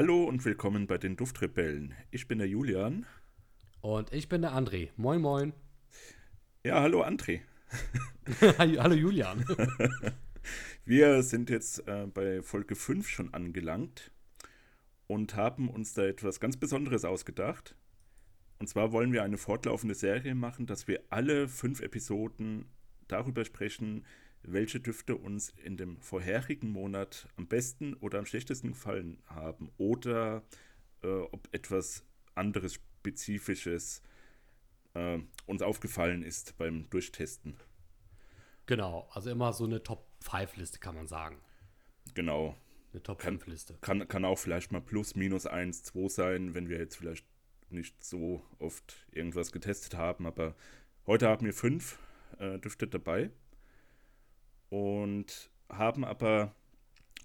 Hallo und willkommen bei den Duftrebellen. Ich bin der Julian. Und ich bin der André. Moin, moin. Ja, hallo André. hallo Julian. Wir sind jetzt äh, bei Folge 5 schon angelangt und haben uns da etwas ganz Besonderes ausgedacht. Und zwar wollen wir eine fortlaufende Serie machen, dass wir alle fünf Episoden darüber sprechen, welche Düfte uns in dem vorherigen Monat am besten oder am schlechtesten gefallen haben oder äh, ob etwas anderes Spezifisches äh, uns aufgefallen ist beim Durchtesten. Genau, also immer so eine Top-5-Liste kann man sagen. Genau. Eine Top-5-Liste. Kann, kann auch vielleicht mal plus, minus 1, 2 sein, wenn wir jetzt vielleicht nicht so oft irgendwas getestet haben. Aber heute haben wir fünf äh, Düfte dabei und haben aber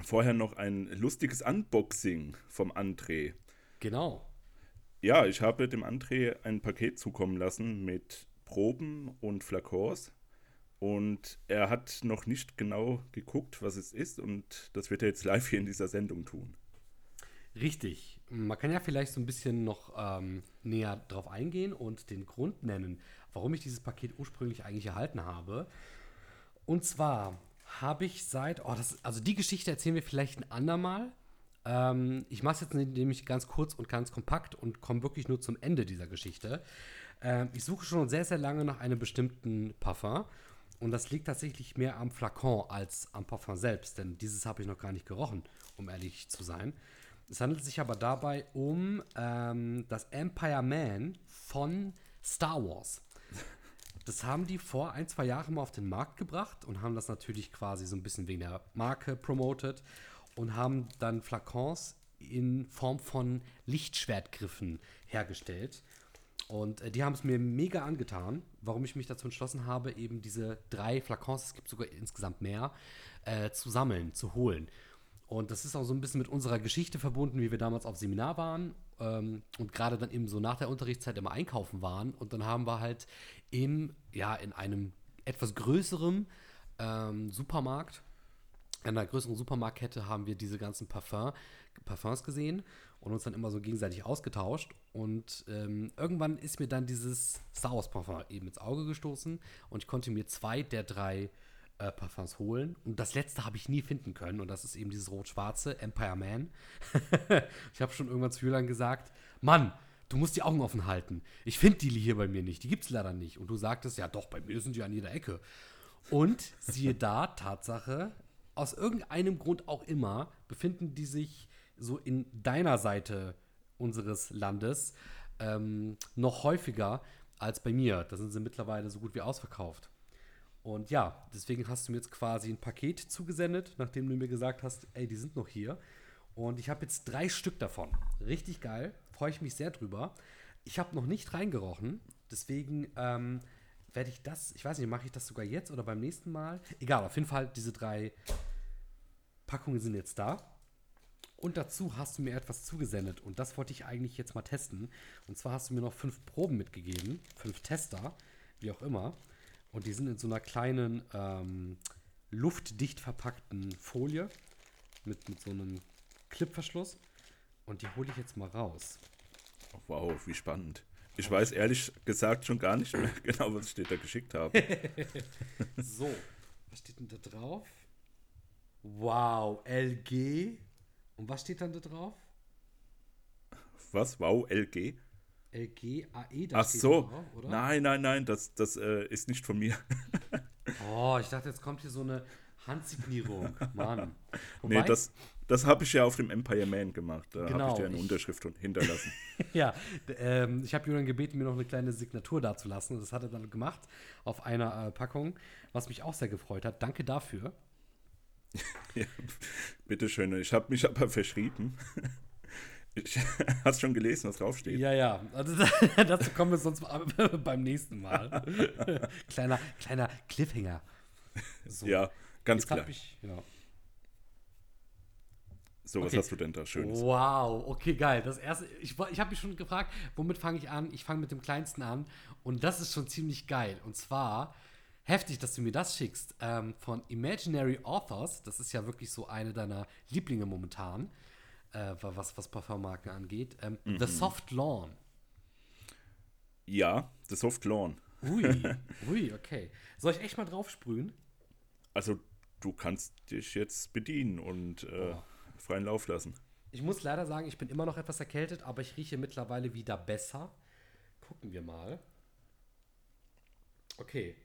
vorher noch ein lustiges Unboxing vom André. Genau. Ja, ich habe dem André ein Paket zukommen lassen mit Proben und Flakons. Und er hat noch nicht genau geguckt, was es ist. Und das wird er jetzt live hier in dieser Sendung tun. Richtig. Man kann ja vielleicht so ein bisschen noch ähm, näher drauf eingehen und den Grund nennen, warum ich dieses Paket ursprünglich eigentlich erhalten habe. Und zwar habe ich seit, oh, das, also die Geschichte erzählen wir vielleicht ein andermal. Ähm, ich mache es jetzt nämlich ganz kurz und ganz kompakt und komme wirklich nur zum Ende dieser Geschichte. Ähm, ich suche schon sehr, sehr lange nach einem bestimmten Parfum. Und das liegt tatsächlich mehr am Flakon als am Parfum selbst, denn dieses habe ich noch gar nicht gerochen, um ehrlich zu sein. Es handelt sich aber dabei um ähm, das Empire Man von Star Wars. Das haben die vor ein, zwei Jahren mal auf den Markt gebracht und haben das natürlich quasi so ein bisschen wegen der Marke promoted und haben dann Flakons in Form von Lichtschwertgriffen hergestellt. Und äh, die haben es mir mega angetan, warum ich mich dazu entschlossen habe, eben diese drei Flakons, es gibt sogar insgesamt mehr, äh, zu sammeln, zu holen. Und das ist auch so ein bisschen mit unserer Geschichte verbunden, wie wir damals auf Seminar waren ähm, und gerade dann eben so nach der Unterrichtszeit immer einkaufen waren. Und dann haben wir halt im, ja, in einem etwas größeren ähm, Supermarkt, in einer größeren Supermarktkette haben wir diese ganzen Parfum, Parfums gesehen und uns dann immer so gegenseitig ausgetauscht. Und ähm, irgendwann ist mir dann dieses Star Wars Parfum eben ins Auge gestoßen und ich konnte mir zwei der drei äh, Parfums holen. Und das letzte habe ich nie finden können. Und das ist eben dieses rot-schwarze Empire Man. ich habe schon irgendwann zu Julian gesagt: Mann, du musst die Augen offen halten. Ich finde die hier bei mir nicht. Die gibt es leider nicht. Und du sagtest: Ja, doch, bei mir sind die an jeder Ecke. Und siehe da, Tatsache, aus irgendeinem Grund auch immer befinden die sich so in deiner Seite unseres Landes ähm, noch häufiger als bei mir. Da sind sie mittlerweile so gut wie ausverkauft. Und ja, deswegen hast du mir jetzt quasi ein Paket zugesendet, nachdem du mir gesagt hast, ey, die sind noch hier. Und ich habe jetzt drei Stück davon. Richtig geil. Freue ich mich sehr drüber. Ich habe noch nicht reingerochen. Deswegen ähm, werde ich das, ich weiß nicht, mache ich das sogar jetzt oder beim nächsten Mal? Egal, auf jeden Fall, diese drei Packungen sind jetzt da. Und dazu hast du mir etwas zugesendet. Und das wollte ich eigentlich jetzt mal testen. Und zwar hast du mir noch fünf Proben mitgegeben. Fünf Tester, wie auch immer. Und die sind in so einer kleinen, ähm, luftdicht verpackten Folie mit, mit so einem Clipverschluss. Und die hole ich jetzt mal raus. Oh, wow, wie spannend. Ich weiß ehrlich gesagt schon gar nicht mehr genau, was ich dir da geschickt habe. so, was steht denn da drauf? Wow, LG. Und was steht dann da drauf? Was? Wow, LG? LGAE, da Ach so. Drauf, oder? Nein, nein, nein, das, das äh, ist nicht von mir. oh, ich dachte, jetzt kommt hier so eine Handsignierung. Mann. Wobei, nee, das, das habe ich ja auf dem Empire Man gemacht. Da genau, habe ich dir eine ich, Unterschrift hinterlassen. ja, ähm, ich habe Julian gebeten, mir noch eine kleine Signatur dazulassen. Das hat er dann gemacht auf einer äh, Packung, was mich auch sehr gefreut hat. Danke dafür. ja, bitteschön. Ich habe mich aber verschrieben. Ich, hast schon gelesen, was draufsteht? Ja, ja. Also, dazu kommen wir sonst beim nächsten Mal. kleiner, kleiner Cliffhanger. So. Ja, ganz Jetzt klar. Ich, genau. So, okay. was hast du denn da Schönes? Wow, okay, geil. Das erste, ich, ich habe mich schon gefragt, womit fange ich an? Ich fange mit dem kleinsten an. Und das ist schon ziemlich geil. Und zwar, heftig, dass du mir das schickst, ähm, von Imaginary Authors. Das ist ja wirklich so eine deiner Lieblinge momentan. Äh, was, was Parfummarken angeht. Ähm, mhm. The Soft Lawn. Ja, The Soft Lawn. Ui, ui, okay. Soll ich echt mal drauf sprühen? Also, du kannst dich jetzt bedienen und äh, oh. freien Lauf lassen. Ich muss leider sagen, ich bin immer noch etwas erkältet, aber ich rieche mittlerweile wieder besser. Gucken wir mal. Okay.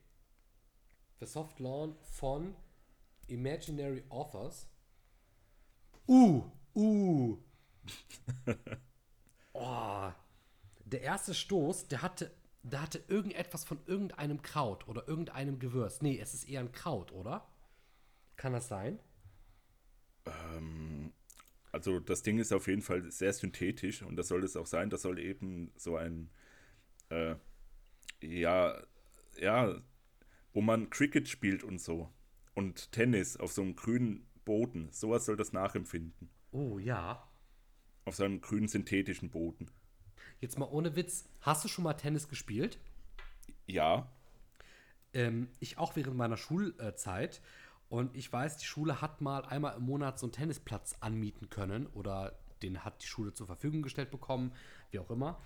The Soft Lawn von Imaginary Authors. Uh, uh. oh. Der erste Stoß, der hatte, der hatte irgendetwas von irgendeinem Kraut oder irgendeinem Gewürz. Nee, es ist eher ein Kraut, oder? Kann das sein? Ähm, also das Ding ist auf jeden Fall sehr synthetisch und das soll es auch sein. Das soll eben so ein, äh, ja, ja, wo man Cricket spielt und so und Tennis auf so einem grünen Boden. Sowas soll das nachempfinden. Oh ja. Auf so einem grünen synthetischen Boden. Jetzt mal ohne Witz, hast du schon mal Tennis gespielt? Ja. Ähm, ich auch während meiner Schulzeit. Und ich weiß, die Schule hat mal einmal im Monat so einen Tennisplatz anmieten können oder den hat die Schule zur Verfügung gestellt bekommen, wie auch immer.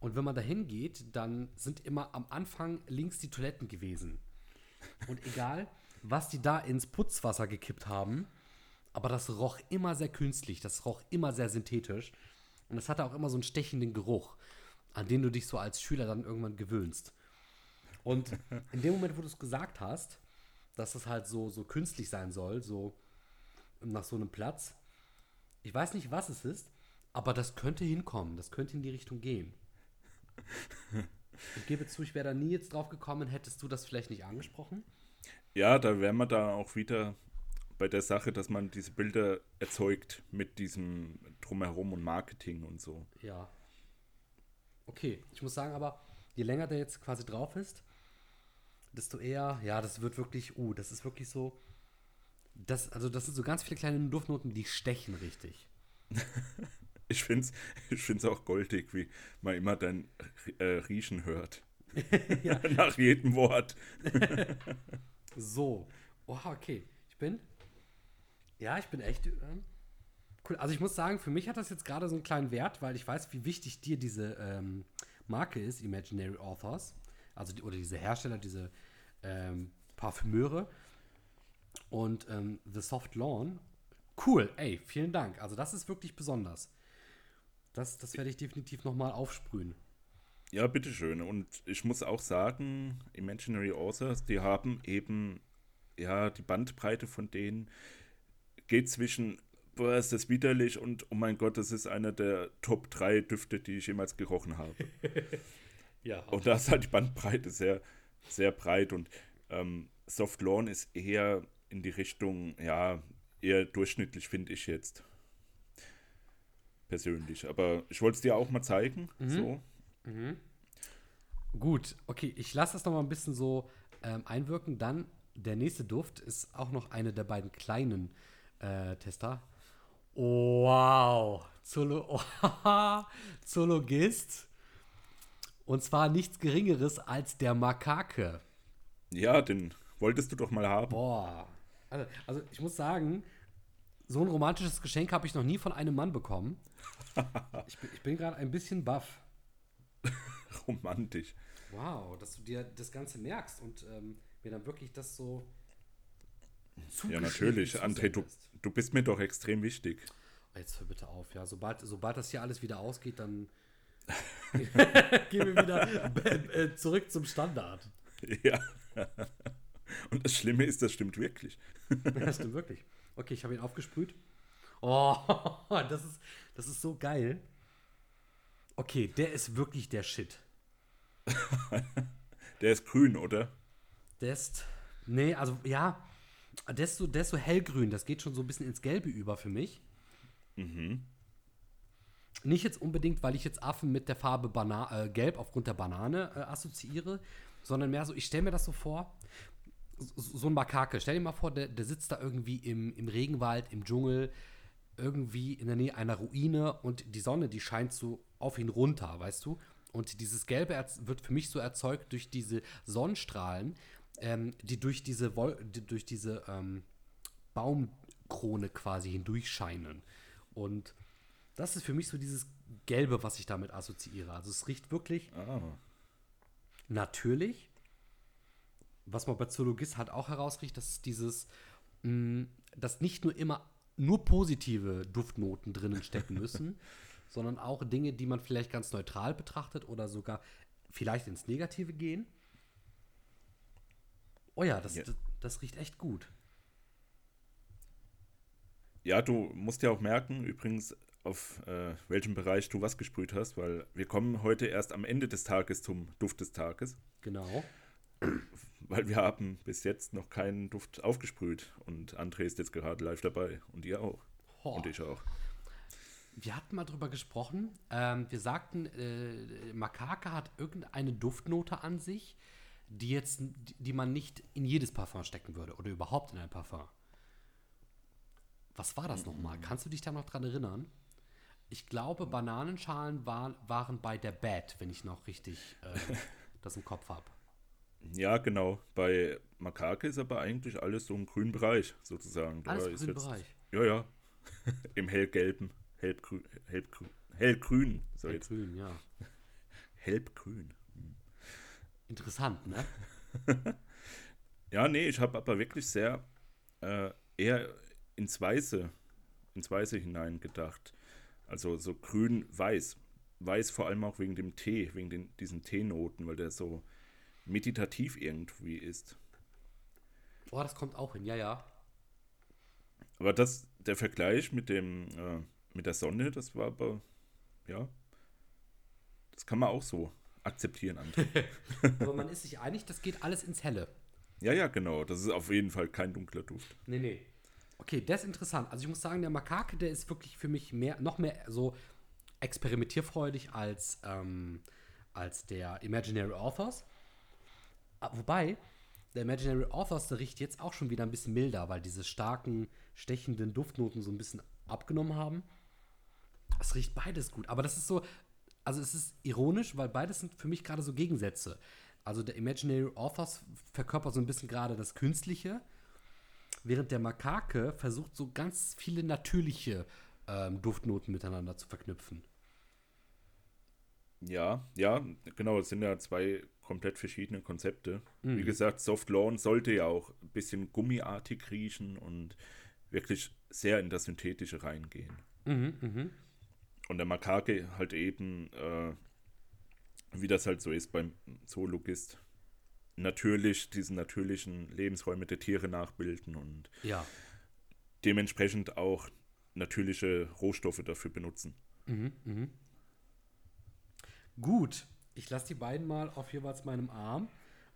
Und wenn man da hingeht, dann sind immer am Anfang links die Toiletten gewesen. Und egal, was die da ins Putzwasser gekippt haben, aber das roch immer sehr künstlich, das roch immer sehr synthetisch. Und es hatte auch immer so einen stechenden Geruch, an den du dich so als Schüler dann irgendwann gewöhnst. Und in dem Moment, wo du es gesagt hast, dass es halt so, so künstlich sein soll, so nach so einem Platz. Ich weiß nicht, was es ist, aber das könnte hinkommen, das könnte in die Richtung gehen. Ich gebe zu, ich wäre da nie jetzt drauf gekommen, hättest du das vielleicht nicht angesprochen? Ja, da wären wir da auch wieder bei der Sache, dass man diese Bilder erzeugt mit diesem Drumherum und Marketing und so. Ja. Okay, ich muss sagen aber, je länger der jetzt quasi drauf ist, desto eher, ja, das wird wirklich, uh, das ist wirklich so, das, also das sind so ganz viele kleine Duftnoten, die stechen richtig. ich finde es ich find's auch goldig, wie man immer dein äh, Riechen hört. Nach jedem Wort. so. Oh, okay. Ich bin. Ja, ich bin echt. Ähm, cool. Also ich muss sagen, für mich hat das jetzt gerade so einen kleinen Wert, weil ich weiß, wie wichtig dir diese ähm, Marke ist, Imaginary Authors also die, oder diese Hersteller, diese ähm, Parfümeure. Und ähm, The Soft Lawn, cool, ey, vielen Dank. Also das ist wirklich besonders. Das, das werde ich definitiv nochmal aufsprühen. Ja, bitteschön. Und ich muss auch sagen, Imaginary Authors, die haben eben, ja, die Bandbreite von denen geht zwischen, boah, ist das widerlich und oh mein Gott, das ist einer der Top 3 Düfte, die ich jemals gerochen habe. Ja. Und da ist halt die Bandbreite sehr, sehr breit und ähm, Soft Lawn ist eher in die Richtung, ja, eher durchschnittlich, finde ich jetzt. Persönlich. Aber ich wollte es dir auch mal zeigen. Mhm. So. Mhm. Gut, okay, ich lasse das noch mal ein bisschen so ähm, einwirken. Dann der nächste Duft ist auch noch eine der beiden kleinen äh, Tester. wow, Zolo oh, Zoologist und zwar nichts Geringeres als der Makake. Ja, den wolltest du doch mal haben. Boah. Also, also ich muss sagen, so ein romantisches Geschenk habe ich noch nie von einem Mann bekommen. ich bin, bin gerade ein bisschen baff. Romantisch. Wow, dass du dir das Ganze merkst und ähm, mir dann wirklich das so. Ja, natürlich. André, du, du bist mir doch extrem wichtig. Jetzt hör bitte auf, ja. Sobald, sobald das hier alles wieder ausgeht, dann Gehen wir wieder äh, zurück zum Standard. Ja. Und das Schlimme ist, das stimmt wirklich. Das stimmt wirklich. Okay, ich habe ihn aufgesprüht. Oh, das ist, das ist so geil. Okay, der ist wirklich der Shit. der ist grün, oder? Der ist. Nee, also ja. Der ist, hellgrün. Das geht schon so ein bisschen ins Gelbe über für mich. Mhm. Nicht jetzt unbedingt, weil ich jetzt Affen mit der Farbe Bana äh, Gelb aufgrund der Banane äh, assoziiere, sondern mehr so, ich stelle mir das so vor, so, so ein Makake. Stell dir mal vor, der, der sitzt da irgendwie im, im Regenwald, im Dschungel, irgendwie in der Nähe einer Ruine und die Sonne, die scheint so auf ihn runter, weißt du? Und dieses Gelbe wird für mich so erzeugt durch diese Sonnenstrahlen, ähm, die durch diese, Wol die durch diese ähm, Baumkrone quasi hindurchscheinen. Und Das ist für mich so dieses Gelbe, was ich damit assoziiere. Also es riecht wirklich Ah. natürlich. Was man bei Zoologist halt auch herausriecht, dass es dieses, mh, dass nicht nur immer nur positive Duftnoten drinnen stecken müssen, sondern auch Dinge, die man vielleicht ganz neutral betrachtet oder sogar vielleicht ins Negative gehen. Oh ja, das, Ja. das, das riecht echt gut. Ja, du musst ja auch merken, übrigens, auf äh, welchem Bereich du was gesprüht hast, weil wir kommen heute erst am Ende des Tages zum Duft des Tages, Genau. weil wir haben bis jetzt noch keinen Duft aufgesprüht und André ist jetzt gerade live dabei und ihr auch Ho. und ich auch. Wir hatten mal drüber gesprochen. Ähm, wir sagten, äh, Makake hat irgendeine Duftnote an sich, die jetzt, die- man nicht in jedes Parfum stecken würde oder überhaupt in ein Parfum. Was war das nochmal? Kannst du dich da noch dran erinnern? Ich glaube, Bananenschalen war, waren bei der Bad, wenn ich noch richtig äh, das im Kopf habe. Ja, genau. Bei Makake ist aber eigentlich alles so im grünen Bereich sozusagen. Da Alles im grünen Bereich. Ja, ja. Im hellgelben, hellgrün, hellgrün, hellgrün. So Bei jetzt Grün, ja. hellgrün. Interessant, ne? Ja, nee, ich habe aber wirklich sehr äh, eher ins Weiße, ins Weiße hinein gedacht. Also so grün-weiß. Weiß vor allem auch wegen dem Tee, wegen den, diesen Teenoten, weil der so meditativ irgendwie ist. Oh, das kommt auch hin, ja, ja. Aber das, der Vergleich mit dem, äh, mit der Sonne, das war aber, ja, das kann man auch so akzeptieren, André. Aber man ist sich einig, das geht alles ins Helle. ja, ja, genau. Das ist auf jeden Fall kein dunkler Duft. Nee, nee. Okay, das ist interessant. Also ich muss sagen, der Makake, der ist wirklich für mich mehr, noch mehr so experimentierfreudig als, ähm, als der Imaginary Authors. Ah, Wobei, der Imaginary Authors, der riecht jetzt auch schon wieder ein bisschen milder, weil diese starken, stechenden Duftnoten so ein bisschen abgenommen haben. Es riecht beides gut, aber das ist so, also es ist ironisch, weil beides sind für mich gerade so Gegensätze. Also der Imaginary Authors verkörpert so ein bisschen gerade das Künstliche, während der Makake versucht so ganz viele natürliche ähm, Duftnoten miteinander zu verknüpfen. Ja, ja, genau, es sind ja zwei komplett verschiedene Konzepte. Wie gesagt, Soft Lawn sollte ja auch ein bisschen gummiartig riechen und wirklich sehr in das Synthetische reingehen. Mhm, mhm. Und der Makake halt eben, äh, wie das halt so ist beim Zoologist, natürlich diesen natürlichen Lebensräume der Tiere nachbilden und Ja. dementsprechend auch natürliche Rohstoffe dafür benutzen. Mhm, mhm. Gut, ich lasse die beiden mal auf jeweils meinem Arm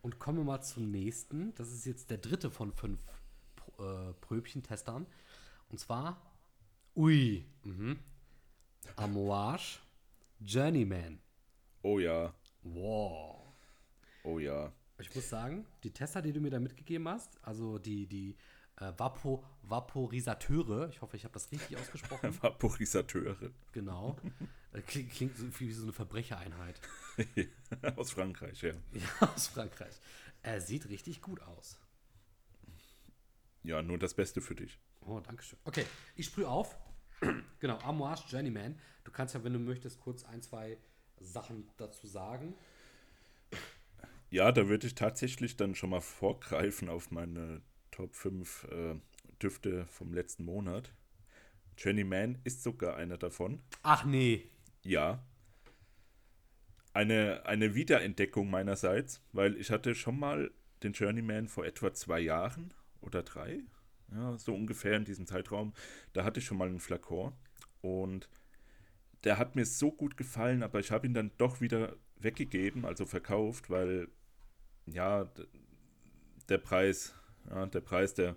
und komme mal zum nächsten. Das ist jetzt der dritte von fünf äh, Pröbchen-Testern. Und zwar, ui, mhm. Amouage Journeyman. Oh ja, Wow. oh ja. Ich muss sagen, die Tester, die du mir da mitgegeben hast, also die, die äh, Vapo, Vaporisateure, ich hoffe, ich habe das richtig ausgesprochen. Vaporisateure genau. Äh, Klingt, klingt so wie so eine Verbrechereinheit. aus Frankreich, ja. Ja, aus Frankreich. Er sieht richtig gut aus. Ja, nur das Beste für dich. Oh, danke schön. Okay, ich sprühe auf. genau, Amouage Journeyman. Du kannst ja, wenn du möchtest, kurz ein, zwei Sachen dazu sagen. Ja, da würde ich tatsächlich dann schon mal vorgreifen auf meine Top 5 äh, Düfte vom letzten Monat. Jenny Man ist sogar einer davon. Ach nee. Ja. Eine, eine Wiederentdeckung meinerseits, weil ich hatte schon mal den Journeyman vor etwa zwei Jahren oder drei, ja, so ungefähr in diesem Zeitraum. Da hatte ich schon mal einen Flakon und der hat mir so gut gefallen, aber ich habe ihn dann doch wieder weggegeben, also verkauft, weil ja, der Preis, ja, der Preis, der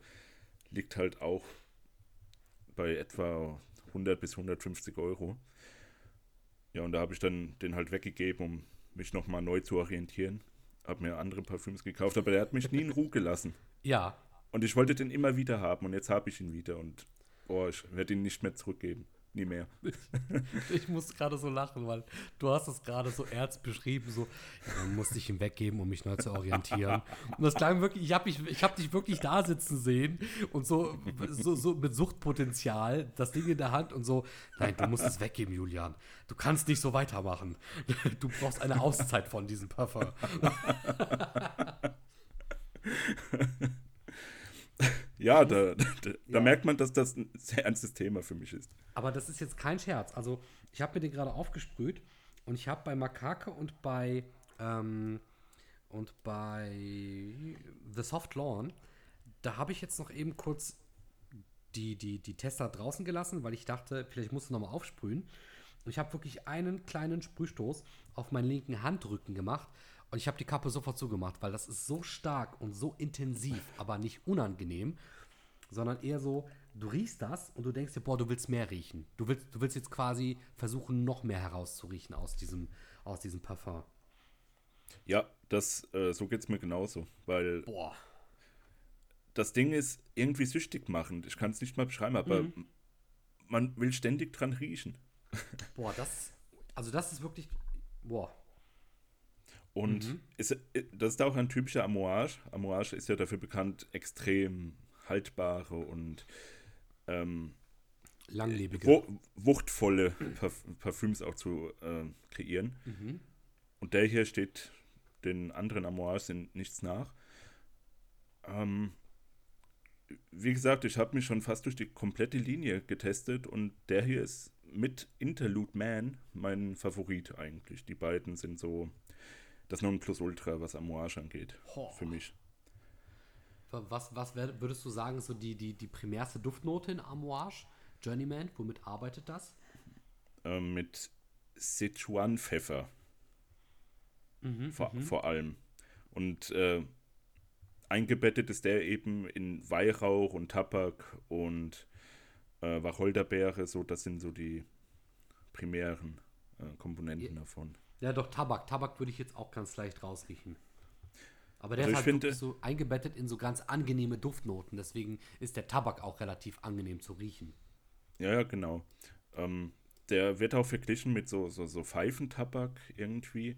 liegt halt auch bei etwa 100 bis 150 Euro. Ja, und da habe ich dann den halt weggegeben, um mich nochmal neu zu orientieren. Habe mir andere Parfüms gekauft, aber der hat mich nie in Ruhe gelassen. Ja. Und ich wollte den immer wieder haben und jetzt habe ich ihn wieder und boah, ich werde ihn nicht mehr zurückgeben. nie mehr. Ich muss gerade so lachen, weil du hast es gerade so ernst beschrieben, so, ja, dann musste ich ihm weggeben, um mich neu zu orientieren. Und das klang wirklich, ich habe hab dich wirklich da sitzen sehen und so, so, so mit Suchtpotenzial, das Ding in der Hand und so, nein, du musst es weggeben, Julian. Du kannst nicht so weitermachen. Du brauchst eine Auszeit von diesem Parfum. Ja, da, da, da ja. merkt man, dass das ein sehr ernstes Thema für mich ist. Aber das ist jetzt kein Scherz. Also, ich habe mir den gerade aufgesprüht und ich habe bei Makake und bei ähm, und bei The Soft Lawn, da habe ich jetzt noch eben kurz die, die, die Tester draußen gelassen, weil ich dachte, vielleicht muss ich nochmal aufsprühen. Und ich habe wirklich einen kleinen Sprühstoß auf meinen linken Handrücken gemacht und ich habe die Kappe sofort zugemacht, weil das ist so stark und so intensiv, aber nicht unangenehm, sondern eher so, du riechst das und du denkst dir, boah, du willst mehr riechen. Du willst, du willst jetzt quasi versuchen, noch mehr herauszuriechen aus diesem, aus diesem Parfum. Ja, das, äh, so geht es mir genauso, weil boah. das Ding ist irgendwie süchtig machend. Ich kann es nicht mal beschreiben, aber mhm. man will ständig dran riechen. Boah, das, also das ist wirklich, boah, und mhm. ist, äh, das ist auch ein typischer Amouage. Amouage ist ja dafür bekannt, extrem haltbare und ähm, langlebige, wuchtvolle Parf Parfüms auch zu äh, kreieren. Mhm. Und der hier steht den anderen Amouages in nichts nach. Ähm, wie gesagt, ich habe mich schon fast durch die komplette Linie getestet und der hier ist mit Interlude Man mein Favorit eigentlich. Die beiden sind so das Nonplusultra, was Amouage angeht, oh. für mich. Was, was wär, würdest du sagen, so die, die, die primärste Duftnote in Amouage? Journeyman, womit arbeitet das? Ähm, mit Sichuan-Pfeffer. Mhm, vor, mhm. vor, allem. Und äh, eingebettet ist der eben in Weihrauch und Tabak und äh, Wacholderbeere, so das sind so die primären äh, Komponenten ja. davon. Ja, doch, Tabak. Tabak würde ich jetzt auch ganz leicht rausriechen. Aber der also ist halt so eingebettet in so ganz angenehme Duftnoten. Deswegen ist der Tabak auch relativ angenehm zu riechen. Ja, ja, genau. Ähm, der wird auch verglichen mit so, so, so Pfeifentabak irgendwie.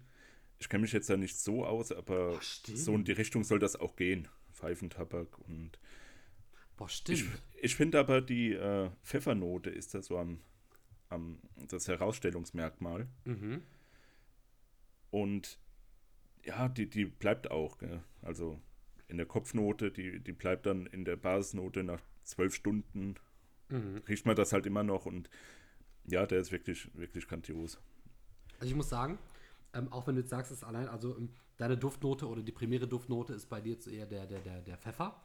Ich kenne mich jetzt da nicht so aus, aber Boah, so in die Richtung soll das auch gehen. Pfeifentabak und. Boah, stimmt. Ich, ich finde aber, die äh, Pfeffernote ist da so am, am das Herausstellungsmerkmal. Mhm. Und ja, die, die bleibt auch. Gell? Also in der Kopfnote, die, die bleibt dann in der Basisnote nach zwölf Stunden. Mhm. Riecht man das halt immer noch und ja, der ist wirklich, wirklich grandios. Also ich muss sagen, ähm, auch wenn du jetzt sagst, es allein, also ähm, deine Duftnote oder die primäre Duftnote ist bei dir jetzt eher der, der, der, der Pfeffer.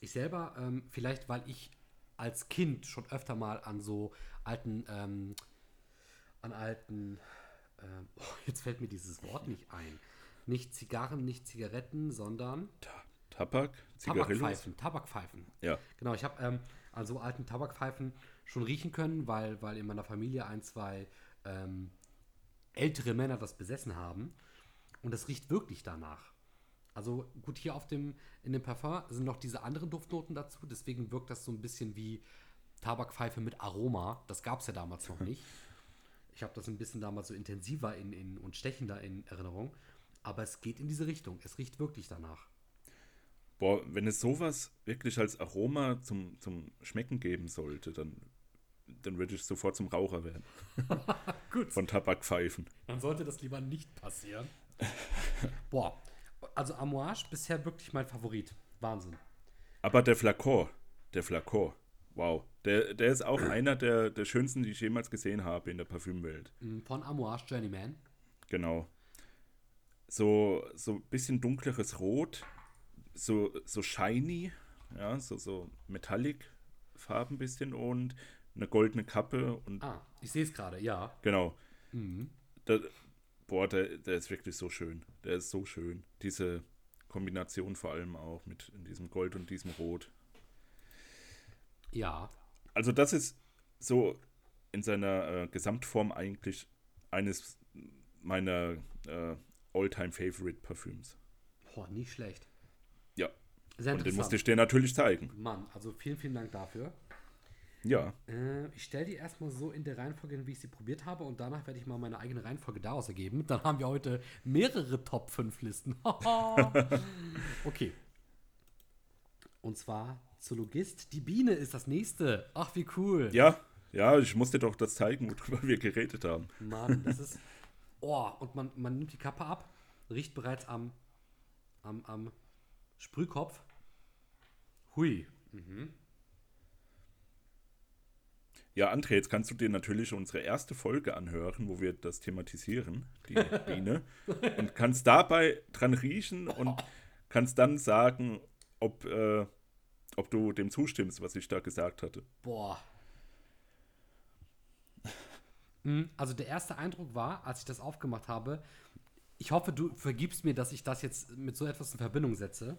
Ich selber, ähm, vielleicht weil ich als Kind schon öfter mal an so alten, ähm, an alten ähm, oh, jetzt fällt mir dieses Wort nicht ein. Nicht Zigarren, nicht Zigaretten, sondern Ta Tabak, Tabakpfeifen, Tabakpfeifen. Ja. Genau, ich habe ähm, an so alten Tabakpfeifen schon riechen können, weil, weil in meiner Familie ein, zwei ähm, ältere Männer das besessen haben. Und das riecht wirklich danach. Also gut, hier auf dem, in dem Parfum sind noch diese anderen Duftnoten dazu, deswegen wirkt das so ein bisschen wie Tabakpfeife mit Aroma. Das gab es ja damals noch nicht. Ich habe das ein bisschen damals so intensiver in, in, und stechender in Erinnerung. Aber es geht in diese Richtung. Es riecht wirklich danach. Boah, wenn es sowas wirklich als Aroma zum, zum Schmecken geben sollte, dann, dann würde ich sofort zum Raucher werden. Gut. Von Tabakpfeifen. Dann sollte das lieber nicht passieren. Boah, also Amouage bisher wirklich mein Favorit. Wahnsinn. Aber der Flakor, der Flakor, wow. Der, der ist auch einer der, der schönsten, die ich jemals gesehen habe in der Parfümwelt. Mm, von Amouage Journeyman. Genau. So, so ein bisschen dunkleres Rot, so, so shiny, ja, so, so metallic Farben ein bisschen und eine goldene Kappe und. Ah, ich sehe es gerade, ja. Genau. Mhm. Da, boah, der, der ist wirklich so schön. Der ist so schön. Diese Kombination vor allem auch mit diesem Gold und diesem Rot. Ja, also das ist so in seiner äh, Gesamtform eigentlich eines meiner äh, All-Time-Favorite-Parfüms. Boah, nicht schlecht. Ja. Sehr Und den musste ich dir natürlich zeigen. Mann, also vielen, vielen Dank dafür. Ja. Äh, ich stelle die erstmal so in der Reihenfolge hin, wie ich sie probiert habe und danach werde ich mal meine eigene Reihenfolge daraus ergeben. Dann haben wir heute mehrere Top 5 Listen. okay. Und zwar Zoologist. Die Biene ist das nächste. Ach, wie cool. Ja, ja, ich musste doch das zeigen, worüber wir geredet haben. Mann, das ist. Oh, und man, man nimmt die Kappe ab, riecht bereits am, am, am Sprühkopf. Hui. Mhm. Ja, André, jetzt kannst du dir natürlich unsere erste Folge anhören, wo wir das thematisieren, die Biene. und kannst dabei dran riechen und kannst dann sagen, ob, äh, ob du dem zustimmst, was ich da gesagt hatte. Boah. Mhm, Also der erste Eindruck war, als ich das aufgemacht habe, ich hoffe, du vergibst mir, dass ich das jetzt mit so etwas in Verbindung setze.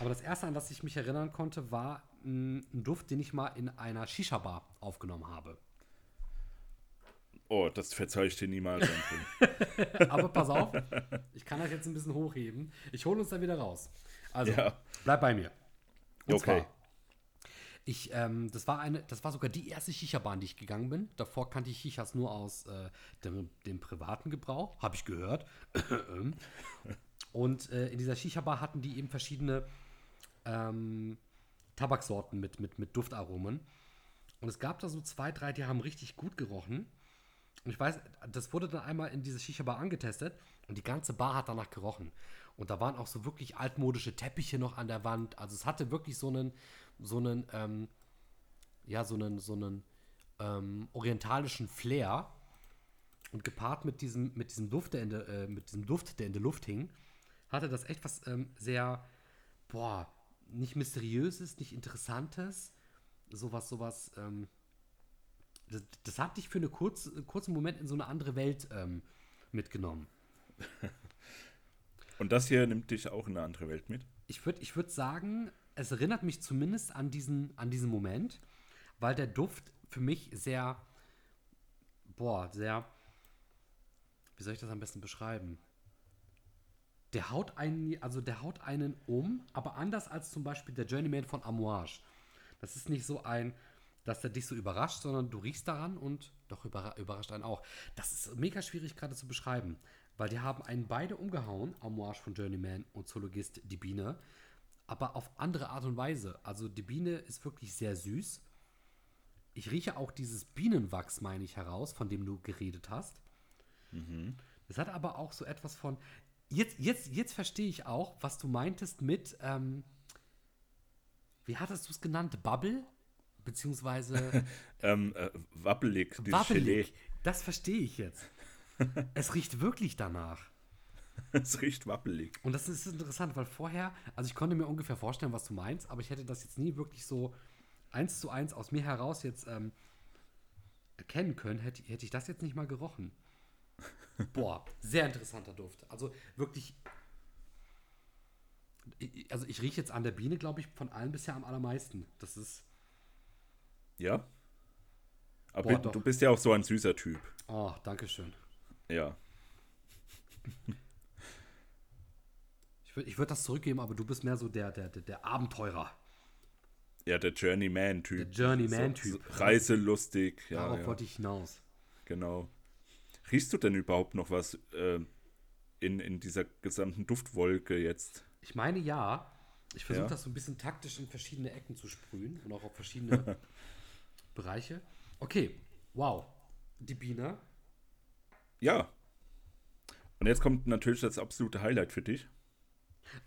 Aber das erste, an das ich mich erinnern konnte, war mm, ein Duft, den ich mal in einer Shisha-Bar aufgenommen habe. Oh, das verzeih ich dir niemals. Aber pass auf, ich kann das jetzt ein bisschen hochheben. Ich hole uns da wieder raus. Also, Ja. bleib bei mir. Und Okay. zwar, ich, ähm, das war eine, das war sogar die erste Shisha-Bahn, die ich gegangen bin. Davor kannte ich Shishas nur aus äh, dem, dem privaten Gebrauch, habe ich gehört. Und äh, in dieser Shisha-Bar hatten die eben verschiedene ähm, Tabaksorten mit, mit, mit Duftaromen. Und es gab da so zwei, drei, die haben richtig gut gerochen. Und ich weiß, das wurde dann einmal in diese Shisha-Bar angetestet und die ganze Bar hat danach gerochen. Und da waren auch so wirklich altmodische Teppiche noch an der Wand. Also es hatte wirklich so einen, so einen, ähm, ja, so einen, so einen ähm, orientalischen Flair. Und gepaart mit diesem, mit diesem Duft, der in der, äh, mit diesem Duft, der in der Luft hing, hatte das echt was ähm, sehr, boah, nicht mysteriöses, nicht interessantes, sowas, sowas, ähm, das, das hat dich für einen kurz, kurzen Moment in so eine andere Welt ähm, mitgenommen. Und das hier nimmt dich auch in eine andere Welt mit. Ich würde ich würd sagen, es erinnert mich zumindest an diesen, an diesen Moment, weil der Duft für mich sehr, boah, sehr, wie soll ich das am besten beschreiben? Der haut einen, also der haut einen um, aber anders als zum Beispiel der Journeyman von Amouage. Das ist nicht so ein, dass der dich so überrascht, sondern du riechst daran und doch überra überrascht einen auch. Das ist mega schwierig gerade zu beschreiben, weil die haben einen beide umgehauen, Amouage von Journeyman und Zoologist die Biene, aber auf andere Art und Weise. Also die Biene ist wirklich sehr süß. Ich rieche auch dieses Bienenwachs, meine ich, heraus, von dem du geredet hast. Es hat aber auch so etwas von. Jetzt, jetzt, jetzt verstehe ich auch, was du meintest mit. Ähm, wie hattest du es genannt? Bubble? Beziehungsweise Ähm, äh, wabbelig. Gelee. Das verstehe ich jetzt. es riecht wirklich danach. Es riecht wabbelig. Und das ist interessant, weil vorher, also ich konnte mir ungefähr vorstellen, was du meinst, aber ich hätte das jetzt nie wirklich so eins zu eins aus mir heraus jetzt ähm, erkennen können, hätte, hätte ich das jetzt nicht mal gerochen. Boah, sehr interessanter Duft. Also wirklich. ich- Also ich rieche jetzt an der Biene, glaube ich, von allen bisher am allermeisten. Das ist. Ja? Aber Boah, du bist ja auch so ein süßer Typ. Oh, danke schön. Ja. Ich würde ich würd das zurückgeben, aber du bist mehr so der, der, der, der Abenteurer. Ja, der Journeyman-Typ. Der Journeyman-Typ. So, so reiselustig. Ja, Darauf ja, wollte ich hinaus. genau. Riechst du denn überhaupt noch was äh, in, in dieser gesamten Duftwolke jetzt? Ich meine ja. Ich versuche Ja. das so ein bisschen taktisch in verschiedene Ecken zu sprühen und auch auf verschiedene Bereiche. Okay, wow. Die Biene. Ja. Und jetzt kommt natürlich das absolute Highlight für dich.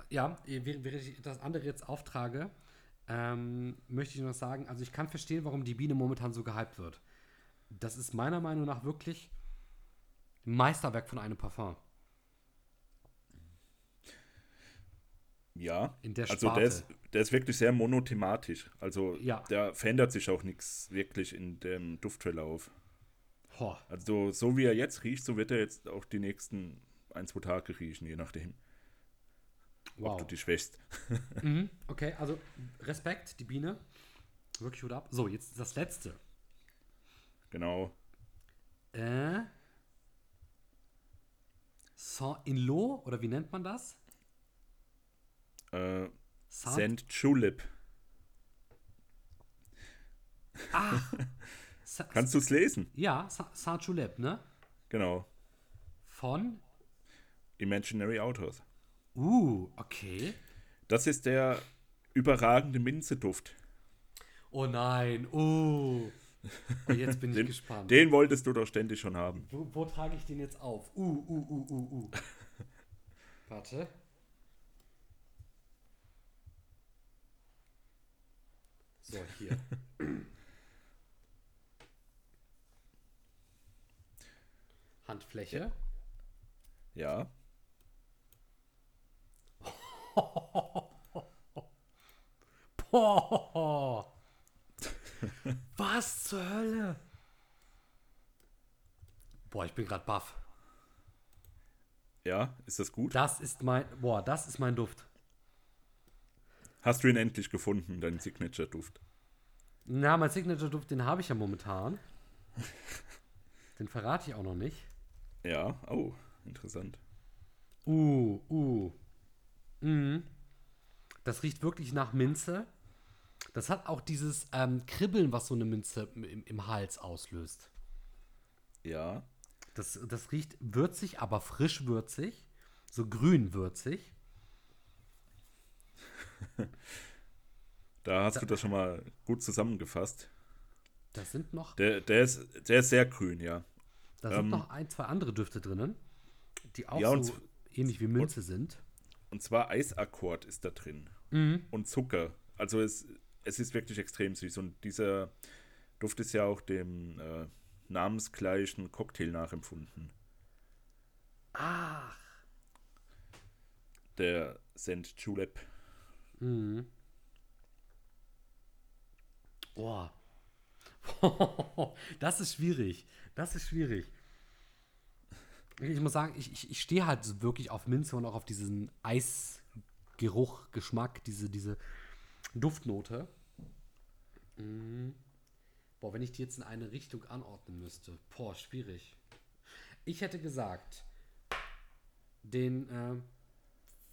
Ja, während während ich das andere jetzt auftrage, ähm, möchte ich noch sagen, also ich kann verstehen, warum die Biene momentan so gehypt wird. Das ist meiner Meinung nach wirklich ein Meisterwerk von einem Parfum. Ja. In der also Sparte. der ist, der ist wirklich sehr monothematisch. Also Ja. da verändert sich auch nichts wirklich in dem Duftverlauf. Ho, Also so wie er jetzt riecht, so wird er jetzt auch die nächsten ein, zwei Tage riechen, je nachdem, ob wow. du dich schwächst. Mhm, okay, also Respekt, die Biene. Wirklich gut ab. So, jetzt das letzte. Genau. Äh. Saint-In-Lo, oder wie nennt man das? Äh, Saint- Sand Julep. Ah. Kannst du es lesen? ja, Sa- Saint Julep, ne? Genau. Von. Imaginary Autos. Uh, okay. Das ist der überragende Minzeduft. Oh nein, uh. Oh, jetzt bin ich Den, gespannt. den wolltest du doch ständig schon haben. Wo, wo trage ich den jetzt auf? Uh, uh, uh, uh, uh. Warte. So, hier. Handfläche. Ja. Boah. Was zur Hölle? Boah, ich bin gerade baff. Ja, ist das gut? Das ist mein, boah, das ist mein Duft. Hast du ihn endlich gefunden, deinen Signature-Duft? Na, mein Signature-Duft, den habe ich ja momentan. Den verrate ich auch noch nicht. Ja, oh, interessant. Uh, uh. Mhm. Das riecht wirklich nach Minze. Das hat auch dieses ähm, Kribbeln, was so eine Minze im, im Hals auslöst. Ja, Das, das riecht würzig, aber frisch würzig. So grün würzig. da hast du das schon mal gut zusammengefasst. Das sind noch, Der, der, ist, der ist sehr grün, ja. da sind ähm, noch ein, zwei andere Düfte drinnen, die auch Ja, und so ähnlich wie Minze sind. Und zwar Eisakkord ist da drin. Mhm. Und Zucker. Also es, es ist wirklich extrem süß. Und dieser Duft ist ja auch dem äh, namensgleichen Cocktail nachempfunden. Ach. Der St. Julep. Mhm. Boah. das ist schwierig. Das ist schwierig. Ich muss sagen, ich, ich, ich stehe halt wirklich auf Minze und auch auf diesen Eisgeruch, Geschmack, diese, diese Duftnote. Mhm. Boah, wenn ich die jetzt in eine Richtung anordnen müsste. Boah, schwierig. Ich hätte gesagt, den, äh,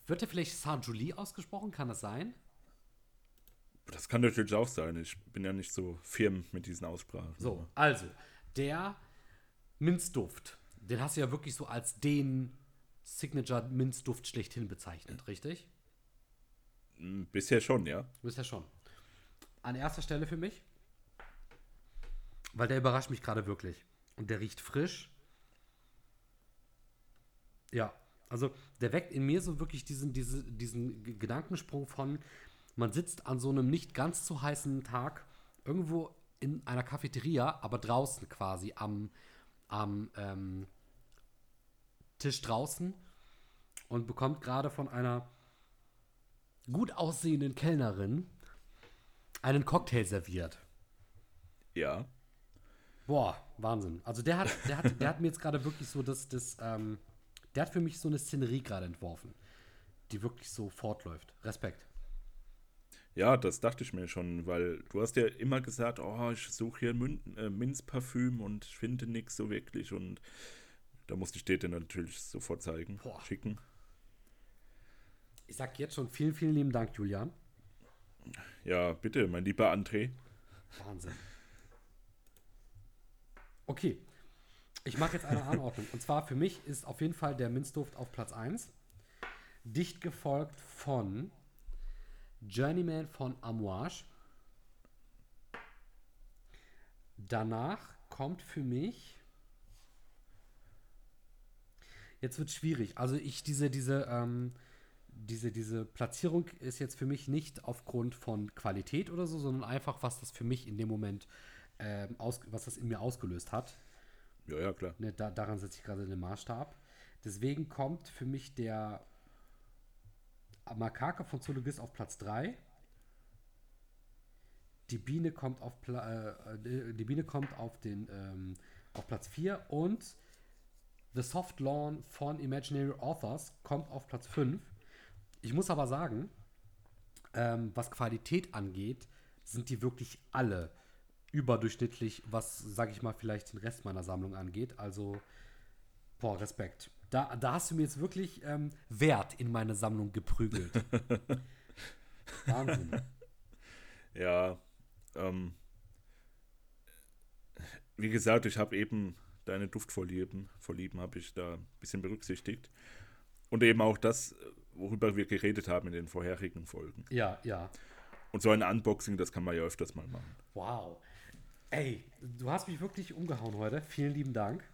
wird der vielleicht Saint-Julie ausgesprochen? Kann das sein? Das kann natürlich auch sein. Ich bin ja nicht so firm mit diesen Aussprachen. So, also, der Minzduft, den hast du ja wirklich so als den Signature-Minzduft schlechthin bezeichnet, richtig? Mm, Bisher schon, ja. Ja schon. An erster Stelle für mich, weil der überrascht mich gerade wirklich. Und der riecht frisch. Ja, also der weckt in mir so wirklich diesen, diese, diesen G- Gedankensprung von, man sitzt an so einem nicht ganz so heißen Tag irgendwo in einer Cafeteria, aber draußen quasi am, am ähm, Tisch draußen und bekommt gerade von einer gut aussehenden Kellnerin einen Cocktail serviert. Ja. Boah, Wahnsinn. Also der hat, der hat, der hat mir jetzt gerade wirklich so das, das, ähm, der hat für mich so eine Szenerie gerade entworfen, die wirklich so fortläuft. Respekt. Ja, das dachte ich mir schon, weil du hast ja immer gesagt, oh, ich suche hier Mün äh, Minzparfüm und ich finde nichts so wirklich und da musste ich dir den natürlich sofort zeigen, Boah. schicken. Ich sag jetzt schon vielen, vielen lieben Dank, Julian. Ja, bitte, mein lieber André. Wahnsinn. Okay. Ich mache jetzt eine Anordnung. Und zwar für mich ist auf jeden Fall der Minzduft auf Platz 1. Dicht gefolgt von Journeyman von Amouage. Danach kommt für mich. Jetzt wird schwierig. Also ich diese, diese, ähm, diese, diese Platzierung ist jetzt für mich nicht aufgrund von Qualität oder so, sondern einfach, was das für mich in dem Moment, ähm, aus, was das in mir ausgelöst hat. Ja, ja, klar. Ne, da, daran setze ich gerade den Maßstab. Deswegen kommt für mich der Makake von Zoologist auf Platz 3. Die Biene kommt auf, Pla äh, die Biene kommt auf, den, ähm, auf Platz 4 und The Soft Lawn von Imaginary Authors kommt auf Platz 5. Ich muss aber sagen, ähm, was Qualität angeht, sind die wirklich alle überdurchschnittlich, was, sage ich mal, vielleicht den Rest meiner Sammlung angeht. Also, boah, Respekt. Da, da hast du mir jetzt wirklich ähm, Wert in meine Sammlung geprügelt. Wahnsinn. Ja, ähm, wie gesagt, ich habe eben deine Duftvorlieben, Vorlieben habe ich da ein bisschen berücksichtigt. Und eben auch das, worüber wir geredet haben in den vorherigen Folgen. Ja, ja. Und so ein Unboxing, das kann man ja öfters mal machen. Wow. Ey, du hast mich wirklich umgehauen heute. Vielen lieben Dank.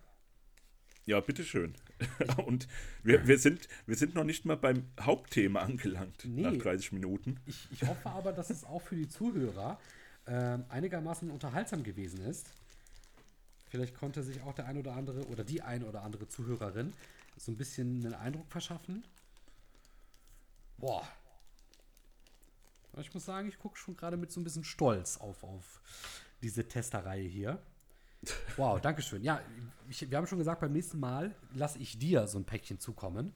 Ja, bitteschön. Und wir, wir, sind, wir sind noch nicht mal beim Hauptthema angelangt Nee. nach 30 Minuten. Ich, ich hoffe aber, dass es auch für die Zuhörer ähm, einigermaßen unterhaltsam gewesen ist. Vielleicht konnte sich auch der ein oder andere oder die ein oder andere Zuhörerin so ein bisschen einen Eindruck verschaffen. Boah. Ich muss sagen, ich gucke schon gerade mit so ein bisschen Stolz auf, auf diese Testerreihe hier. Wow, Dankeschön. Ja, ich, wir haben schon gesagt, beim nächsten Mal lasse ich dir so ein Päckchen zukommen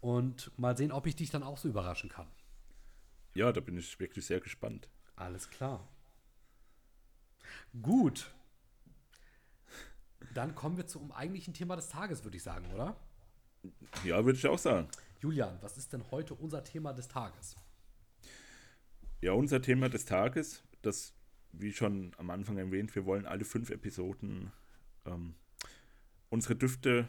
und mal sehen, ob ich dich dann auch so überraschen kann. Ja, da bin ich wirklich sehr gespannt. Alles klar. Gut. Dann kommen wir zum eigentlichen Thema des Tages, würde ich sagen, oder? Ja, würde ich auch sagen. Julian, was ist denn heute unser Thema des Tages? Ja, unser Thema des Tages, das, wie schon am Anfang erwähnt, wir wollen alle fünf Episoden ähm, unsere Düfte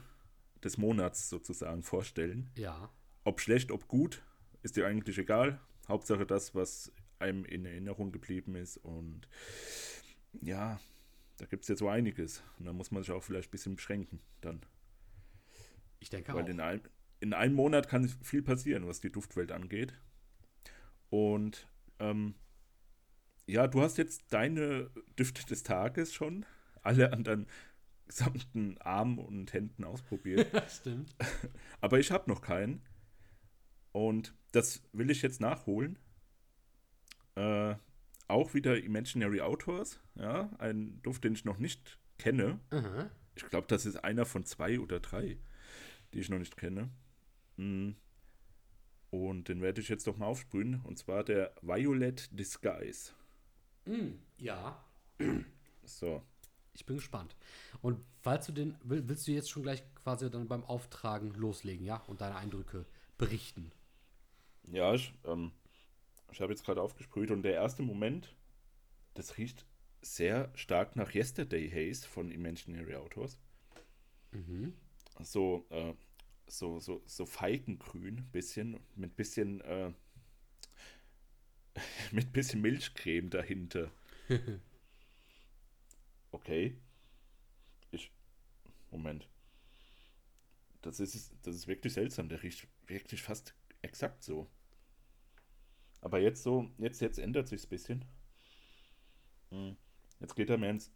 des Monats sozusagen vorstellen. Ja. Ob schlecht, ob gut, ist dir eigentlich egal. Hauptsache das, was einem in Erinnerung geblieben ist. Und ja, da gibt es jetzt so einiges. Und da muss man sich auch vielleicht ein bisschen beschränken dann. Ich denke Weil auch. in einem, in einem Monat kann viel passieren, was die Duftwelt angeht. Und ähm, ja, du hast jetzt deine Düfte des Tages schon alle an deinen gesamten Armen und Händen ausprobiert. Stimmt. Aber ich habe noch keinen. Und das will ich jetzt nachholen. Äh, auch wieder Imaginary Outdoors. Ja, ein Duft, den ich noch nicht kenne. Aha. Ich glaube, das ist einer von zwei oder drei, die ich noch nicht kenne. Mm. Und den werde ich jetzt doch mal aufsprühen. Und zwar der Violet Disguise. Mm, ja, So. ich bin gespannt. Und falls du den, will, willst du jetzt schon gleich quasi dann beim Auftragen loslegen, ja? Und deine Eindrücke berichten. Ja, ich, ähm, ich habe jetzt gerade aufgesprüht und der erste Moment, das riecht sehr stark nach Yesterday Haze von Imaginary Outdoors. Mhm. So, äh, so, so, so Feigengrün, bisschen, mit bisschen, äh, mit bisschen Milchcreme dahinter. Okay. Ich, Moment. Das ist, das ist wirklich seltsam. Der riecht wirklich fast exakt so. Aber jetzt so, jetzt, jetzt ändert sich's ein bisschen. Hm. Jetzt geht er mehr ins,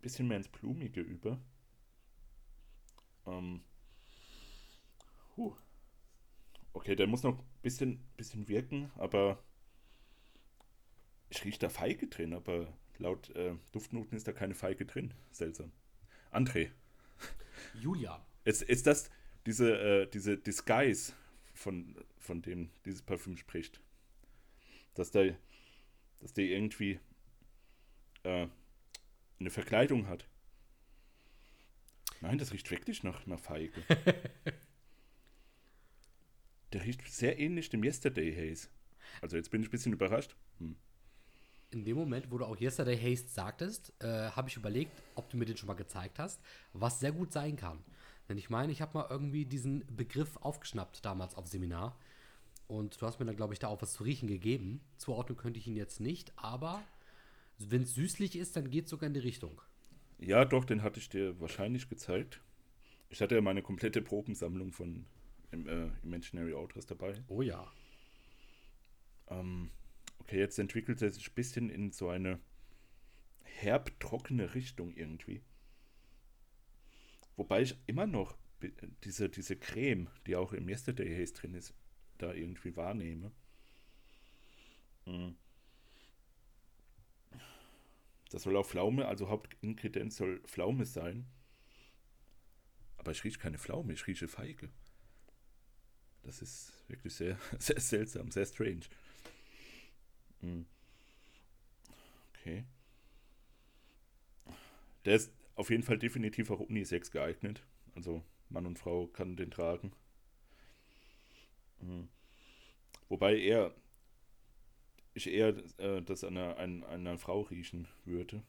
bisschen mehr ins Blumige über. Ähm. Huh. Okay, der muss noch ein bisschen, bisschen wirken, aber ich rieche da Feige drin, aber laut äh, Duftnoten ist da keine Feige drin. Seltsam. André, Julian. ist, ist das diese, äh, diese Disguise, von, von dem dieses Parfüm spricht? Dass der, dass der irgendwie äh, eine Verkleidung hat? Nein, das riecht wirklich nach einer Feige. der riecht sehr ähnlich dem Yesterday Haze. Also jetzt bin ich ein bisschen überrascht. Hm. In dem Moment, wo du auch Yesterday Haste sagtest, äh, habe ich überlegt, ob du mir den schon mal gezeigt hast, was sehr gut sein kann. Denn ich meine, ich habe mal irgendwie diesen Begriff aufgeschnappt damals auf Seminar. Und du hast mir dann, glaube ich, da auch was zu riechen gegeben. Zuordnen könnte ich ihn jetzt nicht, aber wenn es süßlich ist, dann geht es sogar in die Richtung. Ja, doch, den hatte ich dir wahrscheinlich gezeigt. Ich hatte ja meine komplette Probensammlung von im, äh, Imaginary Outros dabei. Oh ja. Ähm, okay, jetzt entwickelt er sich ein bisschen in so eine herb trockene Richtung irgendwie. Wobei ich immer noch diese, diese Creme, die auch im Yesterday Haze drin ist, da irgendwie wahrnehme. Mhm. Das soll auch Pflaume, also Hauptingredienz soll Pflaume sein. Aber ich rieche keine Pflaume, ich rieche Feige. Das ist wirklich sehr, sehr seltsam, sehr strange. Okay. Der ist auf jeden Fall definitiv auch Unisex geeignet. Also Mann und Frau kann den tragen. Hm. Wobei er ich eher äh, das an einer, an einer Frau riechen würde.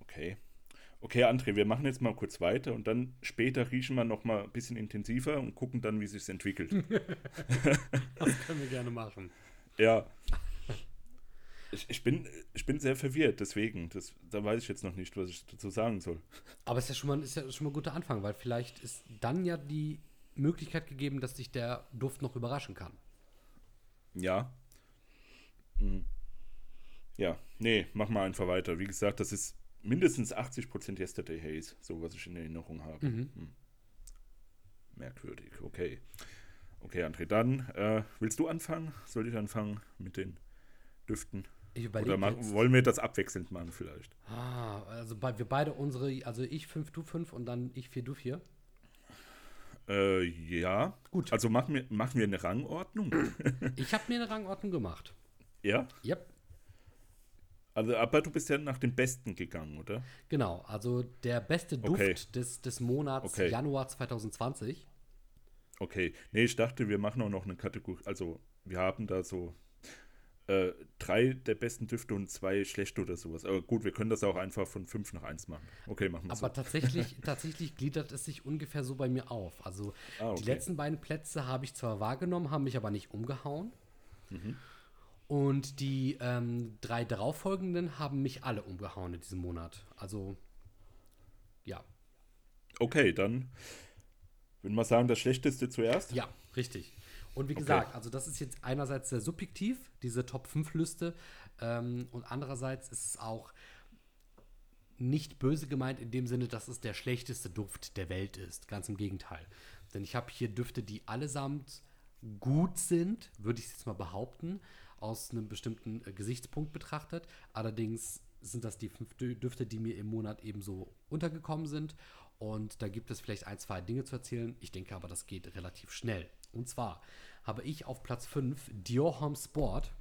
Okay. Okay, André, wir machen jetzt mal kurz weiter und dann später riechen wir noch mal ein bisschen intensiver und gucken dann, wie sich entwickelt. das können wir gerne machen. Ja. Ich, ich, bin, ich bin sehr verwirrt, deswegen. Das, da weiß ich jetzt noch nicht, was ich dazu sagen soll. Aber es ist ja schon mal, ist ja schon mal ein guter Anfang, weil vielleicht ist dann ja die Möglichkeit gegeben, dass sich der Duft noch überraschen kann. Ja. Hm. Ja, nee, mach mal einfach weiter. Wie gesagt, das ist mindestens 80% Yesterday Haze, so was ich in Erinnerung habe. Mhm. Hm. Merkwürdig, okay. Okay, André, dann äh, willst du anfangen? Soll ich anfangen mit den Düften? Ich Oder mach, wollen wir das abwechselnd machen vielleicht? Ah, also bei, wir beide unsere, also ich 5, du 5 und dann ich 4, du 4. Äh, ja. Gut. Also machen wir, machen wir eine Rangordnung? ich habe mir eine Rangordnung gemacht. Ja? Yep. Also, aber du bist ja nach dem Besten gegangen, oder? Genau, also der beste Duft okay. des, des Monats okay. Januar 2020. Okay, nee, ich dachte, wir machen auch noch eine Kategorie, also wir haben da so äh, drei der besten Düfte und zwei schlechte oder sowas. Aber gut, wir können das auch einfach von fünf nach eins machen. Okay, machen wir Aber so. tatsächlich, tatsächlich gliedert es sich ungefähr so bei mir auf. Also ah, okay. die letzten beiden Plätze habe ich zwar wahrgenommen, haben mich aber nicht umgehauen. Mhm. Und die ähm, drei darauffolgenden haben mich alle umgehauen in diesem Monat. Also, ja. Okay, dann würden wir sagen, das Schlechteste zuerst? Ja, richtig. Und wie gesagt, okay. also das ist jetzt einerseits sehr subjektiv, diese Top-5-Liste. Ähm, und andererseits ist es auch nicht böse gemeint in dem Sinne, dass es der schlechteste Duft der Welt ist. Ganz im Gegenteil. Denn ich habe hier Düfte, die allesamt gut sind, würde ich jetzt mal behaupten, aus einem bestimmten äh, Gesichtspunkt betrachtet. Allerdings sind das die fünf Düfte, die mir im Monat ebenso untergekommen sind. Und da gibt es vielleicht ein, zwei Dinge zu erzählen. Ich denke aber, das geht relativ schnell. Und zwar habe ich auf Platz 5 Dior Home Sport.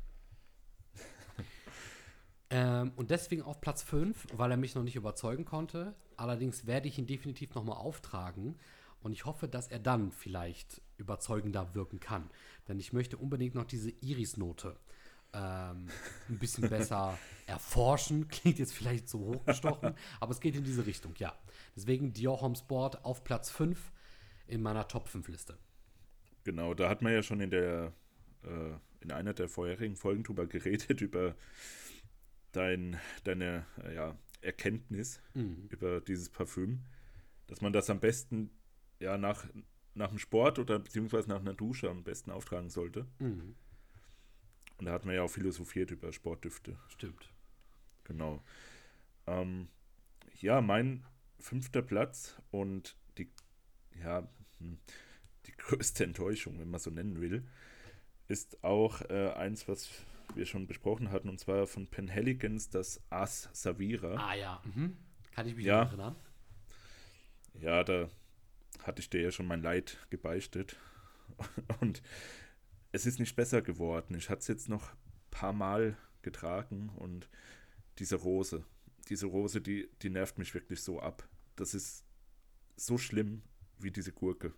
ähm, und deswegen auf Platz 5, weil er mich noch nicht überzeugen konnte. Allerdings werde ich ihn definitiv nochmal auftragen. Und ich hoffe, dass er dann vielleicht überzeugender wirken kann. Denn ich möchte unbedingt noch diese Iris-Note ähm, ein bisschen besser erforschen. Klingt jetzt vielleicht so hochgestochen, aber es geht in diese Richtung, ja. Deswegen Dior Home Sport auf Platz 5 in meiner Top 5 Liste. Genau, da hat man ja schon in der äh, in einer der vorherigen Folgen drüber geredet, über dein, deine äh, ja, Erkenntnis mhm. über dieses Parfüm, dass man das am besten ja nach, nach dem Sport oder beziehungsweise nach einer Dusche am besten auftragen sollte. Mhm. Und da hat man ja auch philosophiert über Sportdüfte. Stimmt. Genau. Ähm, ja, mein fünfter Platz und die, ja, hm, die größte Enttäuschung, wenn man so nennen will, ist auch äh, eins, was wir schon besprochen hatten, und zwar von Penhaligans, das As Savira. Ah ja, mhm. kann ich mich ja. erinnern. Ja, da hatte ich dir ja schon mein Leid gebeichtet. Und es ist nicht besser geworden. Ich hatte es jetzt noch ein paar Mal getragen und diese Rose, diese Rose, die, die nervt mich wirklich so ab. Das ist so schlimm wie diese Gurke.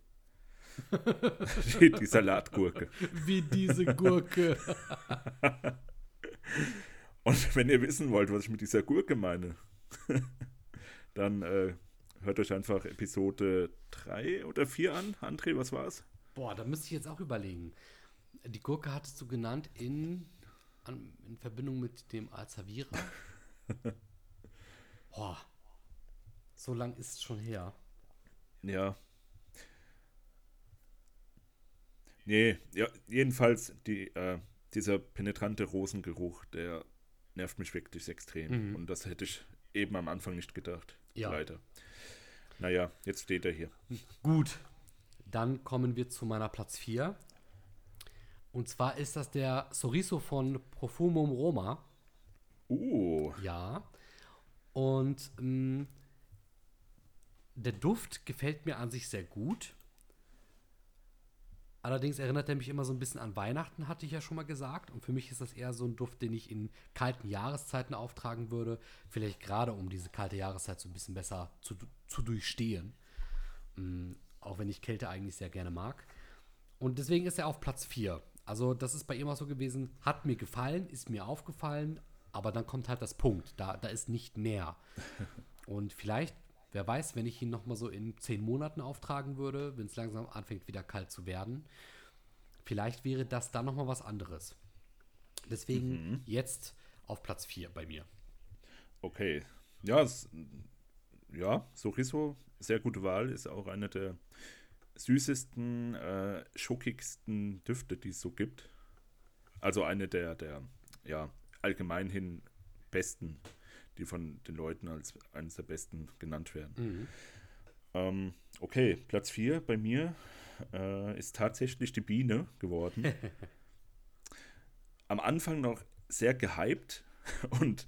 die, die Salatgurke. Wie diese Gurke. und wenn ihr wissen wollt, was ich mit dieser Gurke meine, dann äh, hört euch einfach Episode 3 oder 4 an. André, was war's? Boah, da müsste ich jetzt auch überlegen. Die Gurke hattest du genannt in, an, in Verbindung mit dem Alzavira. Boah. So lang ist es schon her. Ja. Nee, ja, jedenfalls die, äh, dieser penetrante Rosengeruch, der nervt mich wirklich extrem. Mhm. Und das hätte ich eben am Anfang nicht gedacht. Ja. Leider. Naja, jetzt steht er hier. Gut. Dann kommen wir zu meiner Platz 4. Und zwar ist das der Soriso von Profumum Roma. Uh. Ja. Und ähm, der Duft gefällt mir an sich sehr gut. Allerdings erinnert er mich immer so ein bisschen an Weihnachten, hatte ich ja schon mal gesagt. Und für mich ist das eher so ein Duft, den ich in kalten Jahreszeiten auftragen würde. Vielleicht gerade, um diese kalte Jahreszeit so ein bisschen besser zu, zu durchstehen. Ähm, auch wenn ich Kälte eigentlich sehr gerne mag. Und deswegen ist er auf Platz 4. Also, das ist bei ihm auch so gewesen, hat mir gefallen, ist mir aufgefallen, aber dann kommt halt das Punkt. Da, da ist nicht mehr. Und vielleicht, wer weiß, wenn ich ihn noch mal so in zehn Monaten auftragen würde, wenn es langsam anfängt, wieder kalt zu werden, vielleicht wäre das dann noch mal was anderes. Deswegen Mhm. jetzt auf Platz 4 bei mir. Okay. Ja, es, ja, Soriso, sehr gute Wahl, ist auch einer der süßesten, äh, schokigsten Düfte, die es so gibt. Also eine der, der, ja, allgemein hin besten, die von den Leuten als eines der besten genannt werden. Mhm. Ähm, okay, Platz 4 bei mir äh, ist tatsächlich die Biene geworden. Am Anfang noch sehr gehypt und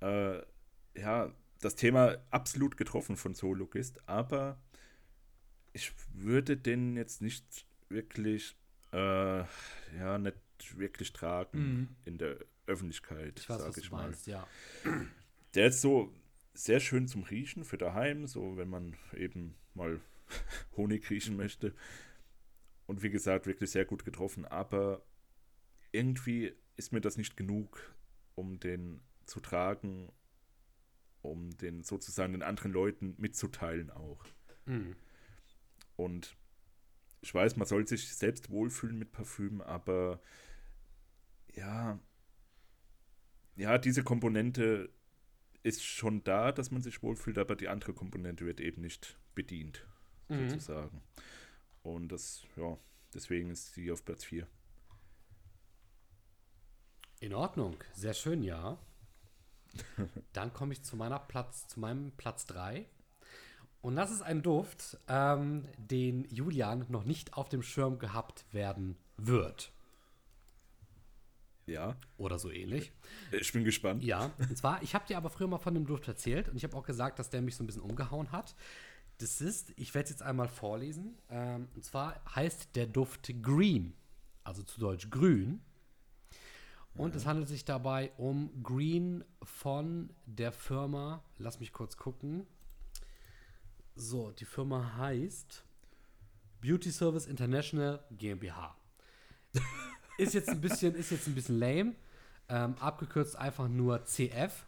äh, ja, das Thema absolut getroffen von Soluk ist, aber ich würde den jetzt nicht wirklich, äh, ja, nicht wirklich tragen in der Öffentlichkeit, Ich weiß, sag was ich mal. meinst, ja. Der ist so sehr schön zum Riechen für daheim, so wenn man eben mal Honig riechen möchte. Und wie gesagt, wirklich sehr gut getroffen, aber irgendwie ist mir das nicht genug, um den zu tragen, um den sozusagen den anderen Leuten mitzuteilen auch. Mhm. Und ich weiß, man soll sich selbst wohlfühlen mit Parfüm, aber ja, ja, diese Komponente ist schon da, dass man sich wohlfühlt, aber die andere Komponente wird eben nicht bedient, Mhm. sozusagen. Und das, ja, deswegen ist sie auf Platz 4. In Ordnung, sehr schön, ja. Dann komme ich zu meiner Platz, zu meinem Platz 3. Und das ist ein Duft, ähm, den Julian noch nicht auf dem Schirm gehabt werden wird. Ja, Oder so ähnlich. ich bin gespannt. Ja, und zwar, ich habe dir aber früher mal von dem Duft erzählt und ich habe auch gesagt, dass der mich so ein bisschen umgehauen hat. Das ist, ich werde es jetzt einmal vorlesen. Ähm, und zwar heißt der Duft Green, also zu Deutsch grün. Und es handelt sich dabei um Green von der Firma, lass mich kurz gucken. So, die Firma heißt Beauty Service International GmbH. Ist jetzt ein bisschen, ist jetzt ein bisschen lame. Ähm, abgekürzt einfach nur CF.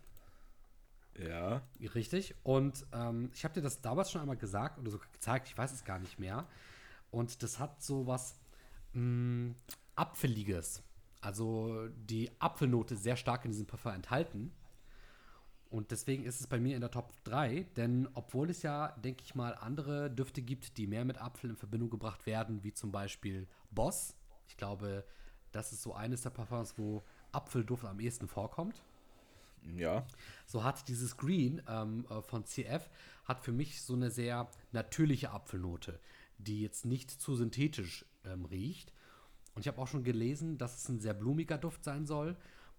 Ja, Richtig. Und ähm, ich habe dir das damals schon einmal gesagt oder so gezeigt, ich weiß es gar nicht mehr. Und das hat so was mh, Apfeliges. Also die Apfelnote ist sehr stark in diesem Parfum enthalten. Und deswegen ist es bei mir in der Top 3, denn obwohl es ja, denke ich mal, andere Düfte gibt, die mehr mit Apfel in Verbindung gebracht werden, wie zum Beispiel Boss. Ich glaube, das ist so eines der Parfums, wo Apfelduft am ehesten vorkommt. ja, So hat dieses Green ähm, äh, von CF hat für mich so eine sehr natürliche Apfelnote, die jetzt nicht zu synthetisch ähm, riecht. Und ich habe auch schon gelesen, dass es ein sehr blumiger Duft sein soll,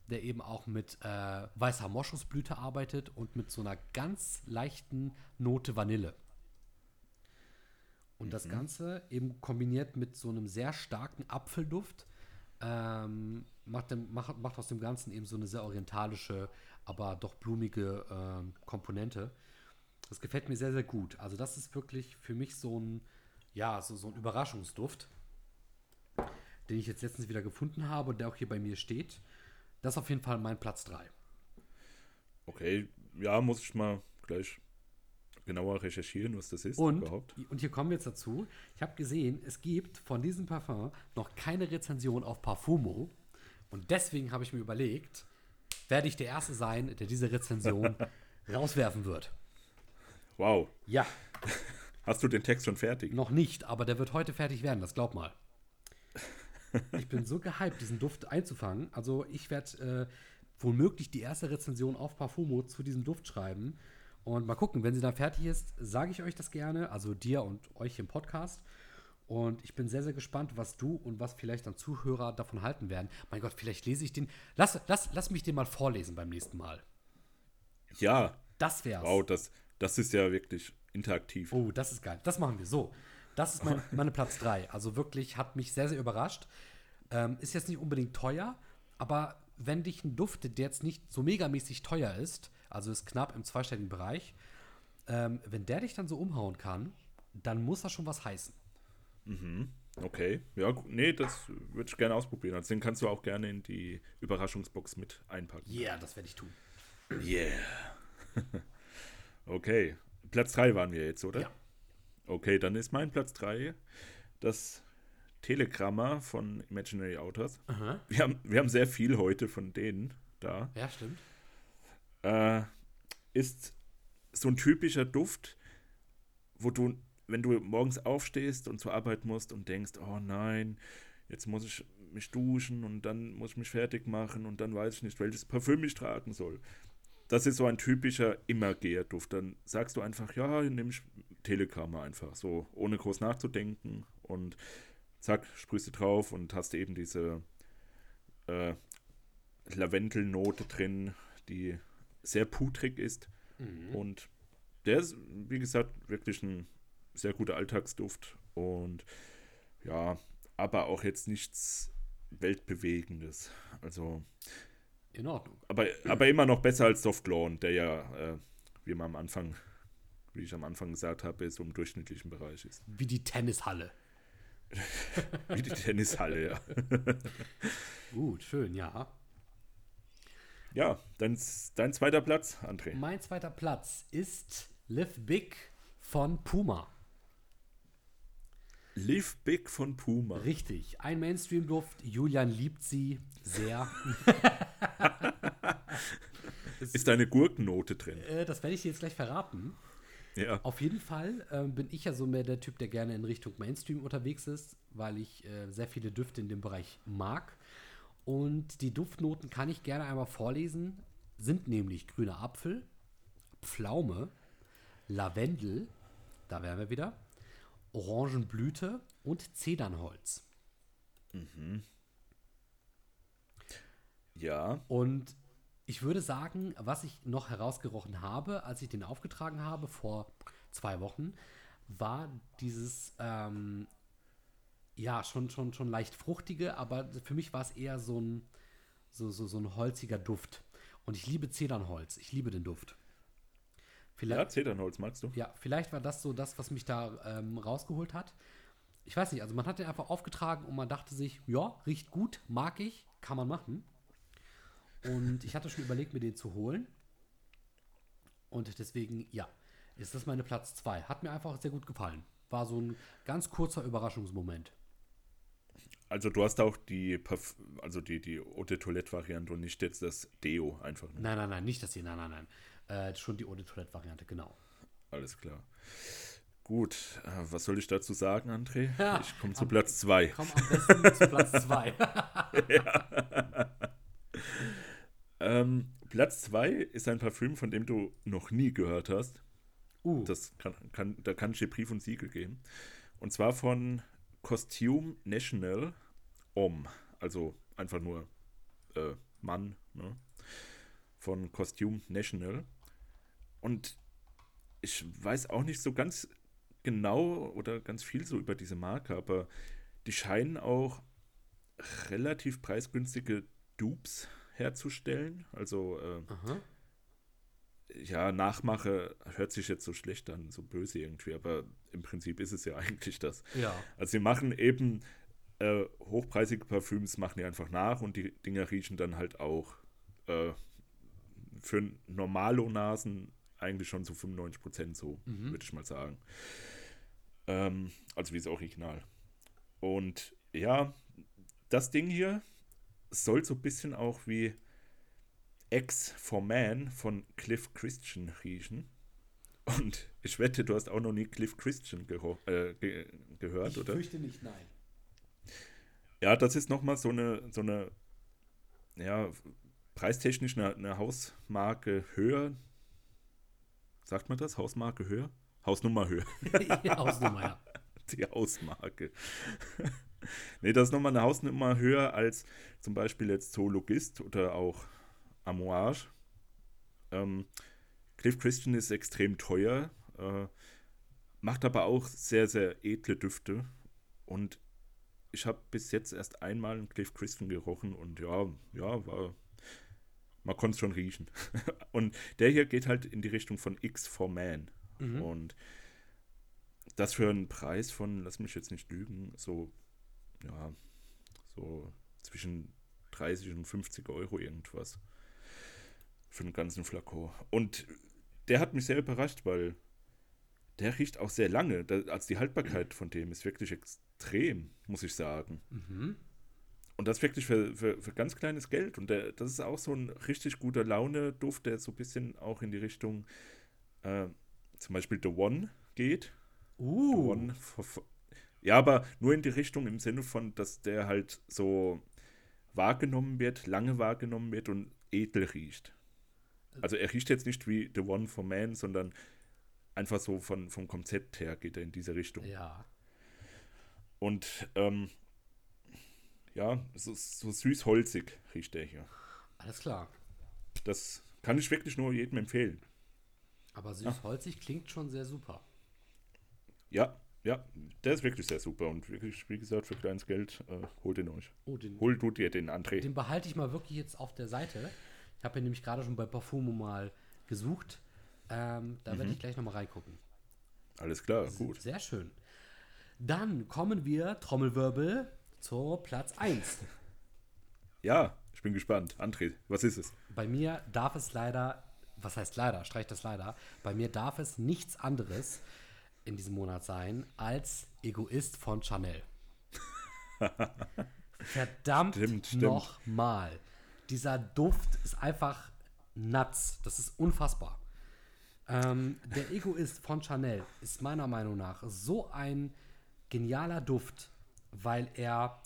der eben auch mit äh, weißer Moschusblüte arbeitet und mit so einer ganz leichten Note Vanille. Und das Ganze eben kombiniert mit so einem sehr starken Apfelduft ähm, macht, dem, macht, macht aus dem Ganzen eben so eine sehr orientalische, aber doch blumige ähm, Komponente. Das gefällt mir sehr, sehr gut. Also das ist wirklich für mich so ein, ja, so, so ein Überraschungsduft, den ich jetzt letztens wieder gefunden habe und der auch hier bei mir steht. Das ist auf jeden Fall mein Platz 3. okay. Ja, muss ich mal gleich genauer recherchieren, was das ist Und, überhaupt. und hier kommen wir jetzt dazu. Ich habe gesehen, es gibt von diesem Parfum noch keine Rezension auf Parfumo. Und deswegen habe ich mir überlegt, werde ich der Erste sein, der diese Rezension rauswerfen wird. Wow. Ja, Hast du den Text schon fertig? noch nicht, aber der wird heute fertig werden, das glaub mal. Ich bin so gehypt, diesen Duft einzufangen. Also ich werde äh, womöglich die erste Rezension auf Parfumo zu diesem Duft schreiben. Und mal gucken, wenn sie dann fertig ist, sage ich euch das gerne, also dir und euch im Podcast. Und ich bin sehr, sehr gespannt, was du und was vielleicht dann Zuhörer davon halten werden. Mein Gott, vielleicht lese ich den. Lass, lass, lass mich den mal vorlesen beim nächsten Mal. Ja. Das wär's. Wow, das, das ist ja wirklich interaktiv. Oh, das ist geil. Das machen wir so. Das ist mein, meine Platz 3. Also wirklich hat mich sehr, sehr überrascht. Ähm, ist jetzt nicht unbedingt teuer, aber wenn dich ein Duft, der jetzt nicht so megamäßig teuer ist, also ist knapp im zweistelligen Bereich, ähm, wenn der dich dann so umhauen kann, dann muss das schon was heißen. Okay, ja, nee, das würde ich gerne ausprobieren. Also den kannst du auch gerne in die Überraschungsbox mit einpacken. Yeah, das werde ich tun. Yeah. okay, Platz 3 waren wir jetzt, oder? Ja. Okay, dann ist mein Platz 3 das Telegramma von Imaginary Authors. Aha. Wir haben, wir haben sehr viel heute von denen da. Ja, stimmt. Äh, ist so ein typischer Duft, wo du, wenn du morgens aufstehst und zur Arbeit musst und denkst, oh nein, jetzt muss ich mich duschen und dann muss ich mich fertig machen und dann weiß ich nicht, welches Parfüm ich tragen soll. Das ist so ein typischer Immergeher-Duft. Dann sagst du einfach, ja, nimm ich Telegramma einfach, so ohne groß nachzudenken und zack, sprühst du drauf und hast eben diese äh, Lavendelnote drin, die sehr putrig ist. Mhm. Und der ist, wie gesagt, wirklich ein sehr guter Alltagsduft und ja, aber auch jetzt nichts Weltbewegendes. Also, In Ordnung. aber, aber immer noch besser als Soft Lawn, der ja, äh, wie man am Anfang, wie ich am Anfang gesagt habe, so im durchschnittlichen Bereich ist. Wie die Tennishalle. Wie die Tennishalle, ja. Gut, schön, ja. Ja, dein, dein zweiter Platz, André. Mein zweiter Platz ist Live Big von Puma. Live Big von Puma. Richtig. Ein Mainstream-Duft. Julian liebt sie sehr. Ist da eine Gurkennote drin? äh, das werde ich dir jetzt gleich verraten. Ja. Auf jeden Fall ähm, bin ich ja so mehr der Typ, der gerne in Richtung Mainstream unterwegs ist, weil ich äh, sehr viele Düfte in dem Bereich mag. Und die Duftnoten kann ich gerne einmal vorlesen. Sind nämlich grüner Apfel, Pflaume, Lavendel, da wären wir wieder, Orangenblüte und Zedernholz. Ja. Und ich würde sagen, was ich noch herausgerochen habe, als ich den aufgetragen habe vor zwei Wochen, war dieses, ähm, ja, schon, schon, schon leicht fruchtige, aber für mich war es eher so ein, so, so, so ein holziger Duft. Und ich liebe Zedernholz. Ich liebe den Duft. Ja, Vielleicht, Zedernholz magst du? ja, vielleicht war das so das, was mich da ähm, rausgeholt hat. Ich weiß nicht, also man hat den einfach aufgetragen und man dachte sich, ja, riecht gut, mag ich, kann man machen. Und ich hatte schon überlegt, mir den zu holen. Und deswegen, ja, ist das meine Platz 2. Hat mir einfach sehr gut gefallen. War so ein ganz kurzer Überraschungsmoment. Also du hast auch die Parf also die, die Eau de Toilette Variante und nicht jetzt das Deo einfach. Ne? Nein, nein, nein, nicht das hier, nein, nein, nein. Äh, schon die Eau de Toilette-Variante, genau. Alles klar. Gut, äh, was soll ich dazu sagen, André? Ja, ich komme zu Platz 2. Komm am besten zu Platz 2. Ähm, Platz 2 ist ein Parfüm, von dem du noch nie gehört hast. Uh, Das kann, kann, da kann ich dir Brief und Siegel geben. Und zwar von Costume National Om. Also einfach nur äh, Mann, ne? Von Costume National. Und ich weiß auch nicht so ganz genau oder ganz viel so über diese Marke, aber die scheinen auch relativ preisgünstige Dupes herzustellen. Also äh, ja, Nachmache hört sich jetzt so schlecht an, so böse irgendwie, aber im Prinzip ist es ja eigentlich das. Ja. Also sie machen eben äh, hochpreisige Parfüms, machen die einfach nach und die Dinger riechen dann halt auch äh, für Normalo-Nasen eigentlich schon zu 95% so, Mhm. würde ich mal sagen. Ähm, also wie das Original. Und ja, das Ding hier soll so ein bisschen auch wie X for Man von Cliff Christian riechen. Und ich wette, du hast auch noch nie Cliff Christian äh, ge gehört, Ich oder? fürchte nicht, nein. Ja, das ist nochmal so eine, so eine, ja, preistechnisch eine, eine Hausmarke höher. Sagt man das? Hausmarke höher? Hausnummer höher. Hausnummer, ja. Die Hausmarke. nee, das ist nochmal eine Hausnummer höher als zum Beispiel jetzt Zoologist oder auch Amouage. Ähm, Cliff Christian ist extrem teuer, äh, macht aber auch sehr, sehr edle Düfte. Und ich habe bis jetzt erst einmal einen Cliff Christian gerochen und ja, ja, war. Man konnte es schon riechen. und der hier geht halt in die Richtung von X for Man. Mhm. Und das für einen Preis von, lass mich jetzt nicht lügen, so ja, so zwischen 30 und 50 Euro irgendwas für den ganzen Flakon. Und der hat mich sehr überrascht, weil der riecht auch sehr lange. Also die Haltbarkeit von dem ist wirklich extrem, muss ich sagen. Mhm. Und das wirklich für, für, für ganz kleines Geld. Und der, das ist auch so ein richtig guter Laune-Duft, der so ein bisschen auch in die Richtung äh, zum Beispiel The One geht. Uh. The One ja, aber nur in die Richtung im Sinne von, dass der halt so wahrgenommen wird, lange wahrgenommen wird und edel riecht. Also er riecht jetzt nicht wie The One for Man, sondern einfach so von, vom Konzept her geht er in diese Richtung. Ja. Und ähm, ja, so, so süß-holzig riecht der hier. Alles klar. Das kann ich wirklich nur jedem empfehlen. Aber süß-holzig klingt schon sehr super. Ja, ja, der ist wirklich sehr super und wirklich, wie gesagt, für kleines Geld äh, holt ihn euch. Oh, den, Hol du dir den André. Den behalte ich mal wirklich jetzt auf der Seite. Ich habe ihn nämlich gerade schon bei Parfumo mal gesucht. Ähm, da mhm. werde ich gleich nochmal reingucken. Alles klar, gut. Sehr schön. Dann kommen wir, Trommelwirbel, zur Platz 1. Ja, ich bin gespannt. André, was ist es? Bei mir darf es leider, was heißt leider, streicht das leider, bei mir darf es nichts anderes in diesem Monat sein als Egoist von Chanel. Verdammt nochmal. Dieser Duft ist einfach nuts. Das ist unfassbar. Ähm, der Egoist von Chanel ist meiner Meinung nach so ein genialer Duft, weil er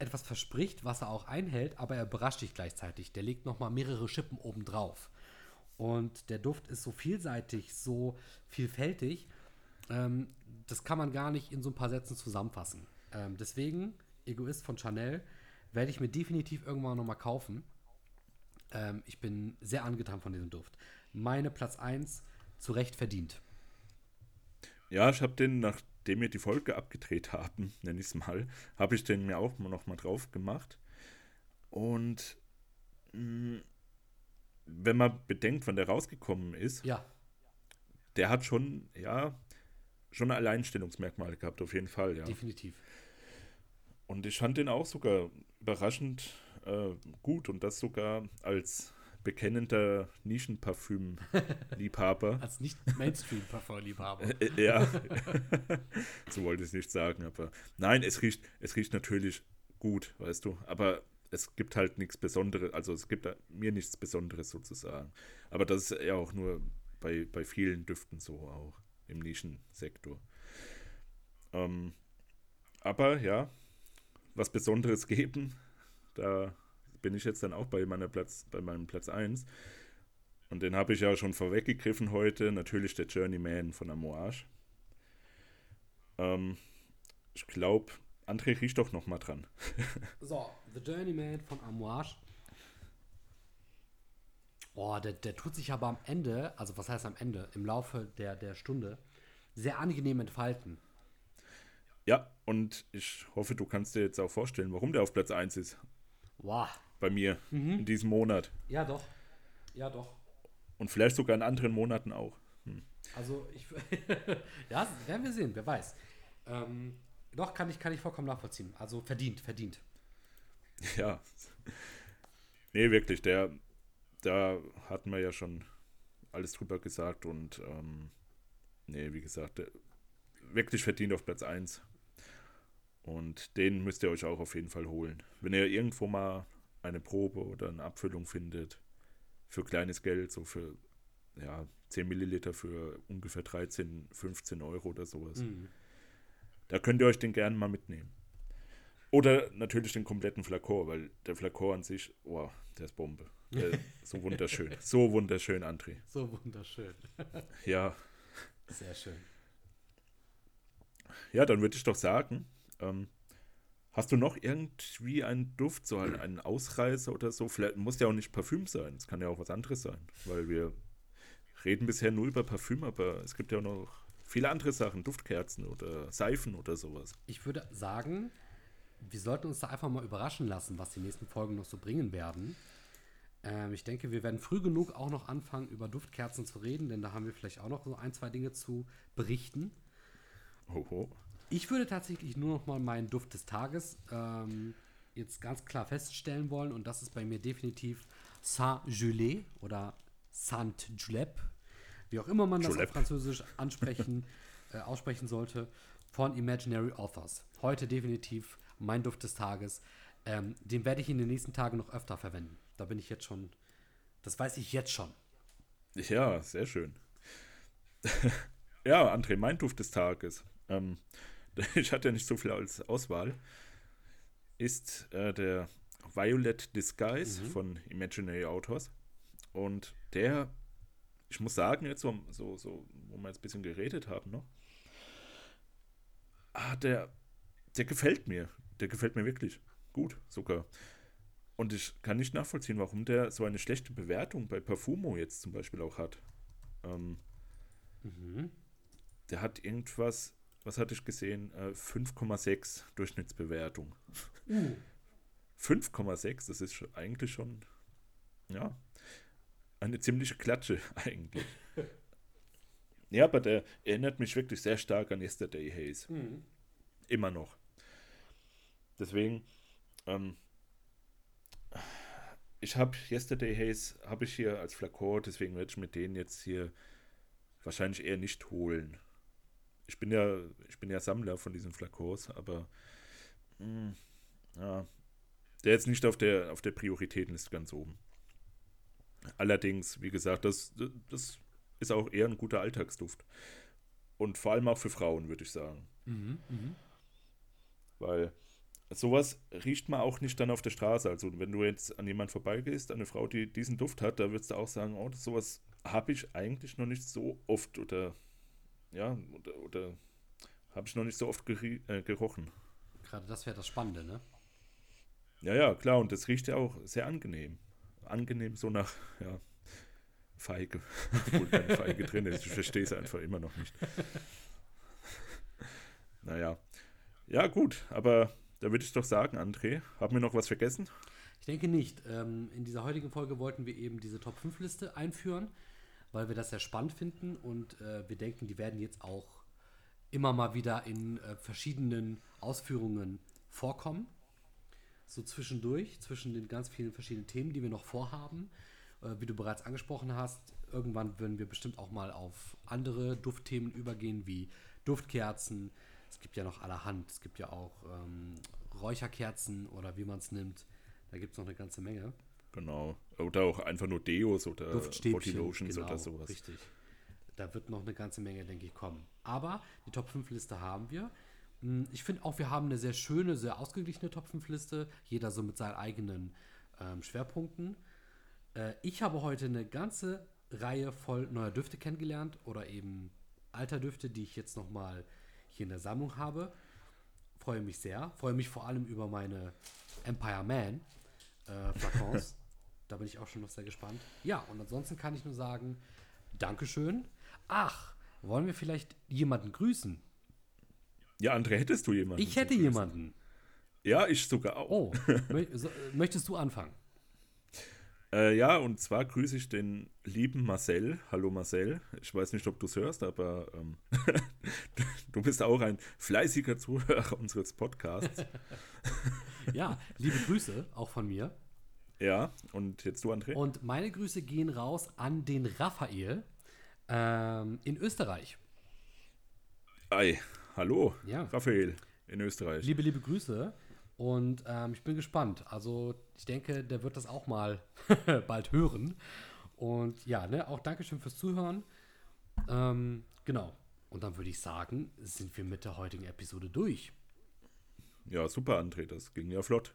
etwas verspricht, was er auch einhält, aber er überrascht dich gleichzeitig. Der legt nochmal mehrere Schippen obendrauf. Und der Duft ist so vielseitig, so vielfältig. Ähm, das kann man gar nicht in so ein paar Sätzen zusammenfassen. Ähm, deswegen, Egoist von Chanel, werde ich mir definitiv irgendwann nochmal kaufen. Ähm, ich bin sehr angetan von diesem Duft. Meine Platz 1 zu Recht verdient. Ja, ich habe den, nachdem wir die Folge abgedreht haben, nenne ich es mal, habe ich den mir auch noch mal drauf gemacht. Und mh, mm, wenn man bedenkt, wann der rausgekommen ist, ja. der hat schon, ja, schon Alleinstellungsmerkmale gehabt, auf jeden Fall, ja. Definitiv. Und ich fand den auch sogar überraschend äh, gut und das sogar als bekennender Nischenparfüm-Liebhaber. als nicht Mainstream-Parfüm-Liebhaber. Äh, äh, ja, so wollte ich es nicht sagen, aber nein, es riecht, es riecht natürlich gut, weißt du, aber es gibt halt nichts Besonderes, also es gibt mir nichts Besonderes sozusagen. Aber das ist ja auch nur bei, bei vielen Düften so auch im Nischensektor. Ähm, aber ja, was Besonderes geben, da bin ich jetzt dann auch bei, meiner Platz, bei meinem Platz 1. Und den habe ich ja schon vorweggegriffen heute. Natürlich der Journeyman von Amouage. Ähm, ich glaube, André riecht doch noch mal dran. so, The Journeyman von Amouage. Oh, der, der tut sich aber am Ende, also was heißt am Ende, im Laufe der, der Stunde, sehr angenehm entfalten. Ja, und ich hoffe, du kannst dir jetzt auch vorstellen, warum der auf Platz 1 ist. Wow bei mir mhm. in diesem Monat. Ja, doch. Ja, doch. Und vielleicht sogar in anderen Monaten auch. Hm. Also, ich. ja, werden wir sehen, wer weiß. Ähm, doch, kann ich, kann ich vollkommen nachvollziehen. Also, verdient, verdient. Ja. Nee, wirklich, der. Da hatten wir ja schon alles drüber gesagt und. Ähm, nee, wie gesagt, der, wirklich verdient auf Platz 1. Und den müsst ihr euch auch auf jeden Fall holen. Wenn ihr irgendwo mal eine Probe oder eine Abfüllung findet für kleines Geld, so für ja, 10 Milliliter für ungefähr 13, 15 Euro oder sowas. Mhm. Da könnt ihr euch den gerne mal mitnehmen. Oder natürlich den kompletten Flakor, weil der Flakor an sich, wow, der ist Bombe. Der, so wunderschön. so wunderschön, André. So wunderschön. ja. Sehr schön. Ja, dann würde ich doch sagen, ähm, Hast du noch irgendwie einen Duft, so einen, einen Ausreißer oder so? Vielleicht muss ja auch nicht Parfüm sein, es kann ja auch was anderes sein, weil wir reden bisher nur über Parfüm, aber es gibt ja auch noch viele andere Sachen, Duftkerzen oder Seifen oder sowas. Ich würde sagen, wir sollten uns da einfach mal überraschen lassen, was die nächsten Folgen noch so bringen werden. Ähm, ich denke, wir werden früh genug auch noch anfangen, über Duftkerzen zu reden, denn da haben wir vielleicht auch noch so ein, zwei Dinge zu berichten. Hoho. Ich würde tatsächlich nur noch mal meinen Duft des Tages ähm, jetzt ganz klar feststellen wollen und das ist bei mir definitiv Saint-Gelais oder Saint-Julep, wie auch immer man das auf Französisch ansprechen, äh, aussprechen sollte, von Imaginary Authors. Heute definitiv mein Duft des Tages. Ähm, den werde ich in den nächsten Tagen noch öfter verwenden. Da bin ich jetzt schon, das weiß ich jetzt schon. Ja, sehr schön. ja, André, mein Duft des Tages. Ähm, ich hatte ja nicht so viel als Auswahl. Ist äh, der Violet Disguise von Imaginary Authors. Und der, ich muss sagen, jetzt so, so, so wo wir jetzt ein bisschen geredet haben noch, ah, der, der gefällt mir. Der gefällt mir wirklich gut sogar. Und ich kann nicht nachvollziehen, warum der so eine schlechte Bewertung bei Parfumo jetzt zum Beispiel auch hat. Ähm, Der hat irgendwas, was hatte ich gesehen? Äh, 5,6 Durchschnittsbewertung. 5,6, das ist eigentlich schon, ja, eine ziemliche Klatsche eigentlich. ja, aber der erinnert mich wirklich sehr stark an Yesterday Haze. Immer noch. Deswegen, ähm, ich habe Yesterday Haze, habe ich hier als Flakon, deswegen werde ich mir den jetzt hier wahrscheinlich eher nicht holen. Ich bin ja, ich bin ja Sammler von diesen Flakons, aber mh, ja, der jetzt nicht auf der, auf der Prioritätenliste ganz oben. Allerdings, wie gesagt, das, das ist auch eher ein guter Alltagsduft. Und vor allem auch für Frauen, würde ich sagen. Weil sowas riecht man auch nicht dann auf der Straße. Also wenn du jetzt an jemand vorbeigehst, an eine Frau, die diesen Duft hat, da würdest du auch sagen, oh, sowas habe ich eigentlich noch nicht so oft oder ja, oder, oder habe ich noch nicht so oft äh, gerochen. Gerade das wäre das Spannende, ne? Ja, ja, klar, und das riecht ja auch sehr angenehm. Angenehm so nach, ja, Feige. Obwohl keine Feige drin ist. Ich verstehe es einfach immer noch nicht. Naja. Ja, gut, aber da würde ich doch sagen, André, haben wir noch was vergessen? Ich denke nicht. Ähm, in dieser heutigen Folge wollten wir eben diese Top 5 Liste einführen, weil wir das sehr spannend finden und äh, wir denken, die werden jetzt auch immer mal wieder in äh, verschiedenen Ausführungen vorkommen. So zwischendurch, zwischen den ganz vielen verschiedenen Themen, die wir noch vorhaben. Äh, wie du bereits angesprochen hast, irgendwann würden wir bestimmt auch mal auf andere Duftthemen übergehen, wie Duftkerzen. Es gibt ja noch allerhand. Es gibt ja auch ähm, Räucherkerzen oder wie man es nimmt. Da gibt es noch eine ganze Menge. Genau. Oder auch einfach nur Deos oder. Body Lotions genau, oder sowas. Richtig. Da wird noch eine ganze Menge, denke ich, kommen. Aber die Top 5 Liste haben wir. Hm, Ich finde auch, wir haben eine sehr schöne, sehr ausgeglichene Top 5 Liste. Jeder so mit seinen eigenen ähm, Schwerpunkten. Äh, ich habe heute eine ganze Reihe voll neuer Düfte kennengelernt oder eben alter Düfte, die ich jetzt nochmal hier in der Sammlung habe. Freue mich sehr. Freue mich vor allem über meine Empire Man äh, Flakons. da bin ich auch schon noch sehr gespannt. Ja, und ansonsten kann ich nur sagen, Dankeschön. Ach, wollen wir vielleicht jemanden grüßen? Ja, André, hättest du jemanden? Ich hätte jemanden. Ja, ich sogar auch. Oh, möchtest du anfangen? Äh, ja, und zwar grüße ich den lieben Marcel. Hallo Marcel. Ich weiß nicht, ob du es hörst, aber ähm, du bist auch ein fleißiger Zuhörer unseres Podcasts. Ja, liebe Grüße auch von mir. Ja, und jetzt du, André? Und meine Grüße gehen raus an den Raphael ähm, in Österreich. Ei, hallo, Ja. Raphael in Österreich. Liebe, liebe Grüße. Und ähm, ich bin gespannt. Also ich denke, der wird das auch mal bald hören. Und ja, ne, auch Dankeschön fürs Zuhören. Ähm, genau. Und dann würde ich sagen, sind wir mit der heutigen Episode durch. Ja, super, André, das ging ja flott.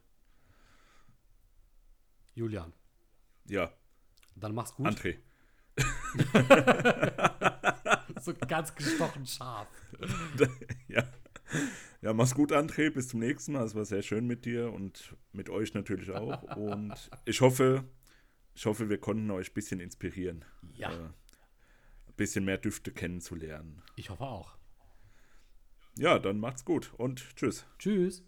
Julian, Ja, dann mach's gut. André. So ganz gestochen scharf. ja. ja, mach's gut, André. Bis zum nächsten Mal. Es war sehr schön mit dir und mit euch natürlich auch. Und ich hoffe, ich hoffe, wir konnten euch ein bisschen inspirieren. Ja. Äh, ein bisschen mehr Düfte kennenzulernen. Ich hoffe auch. Ja, dann macht's gut und tschüss. Tschüss.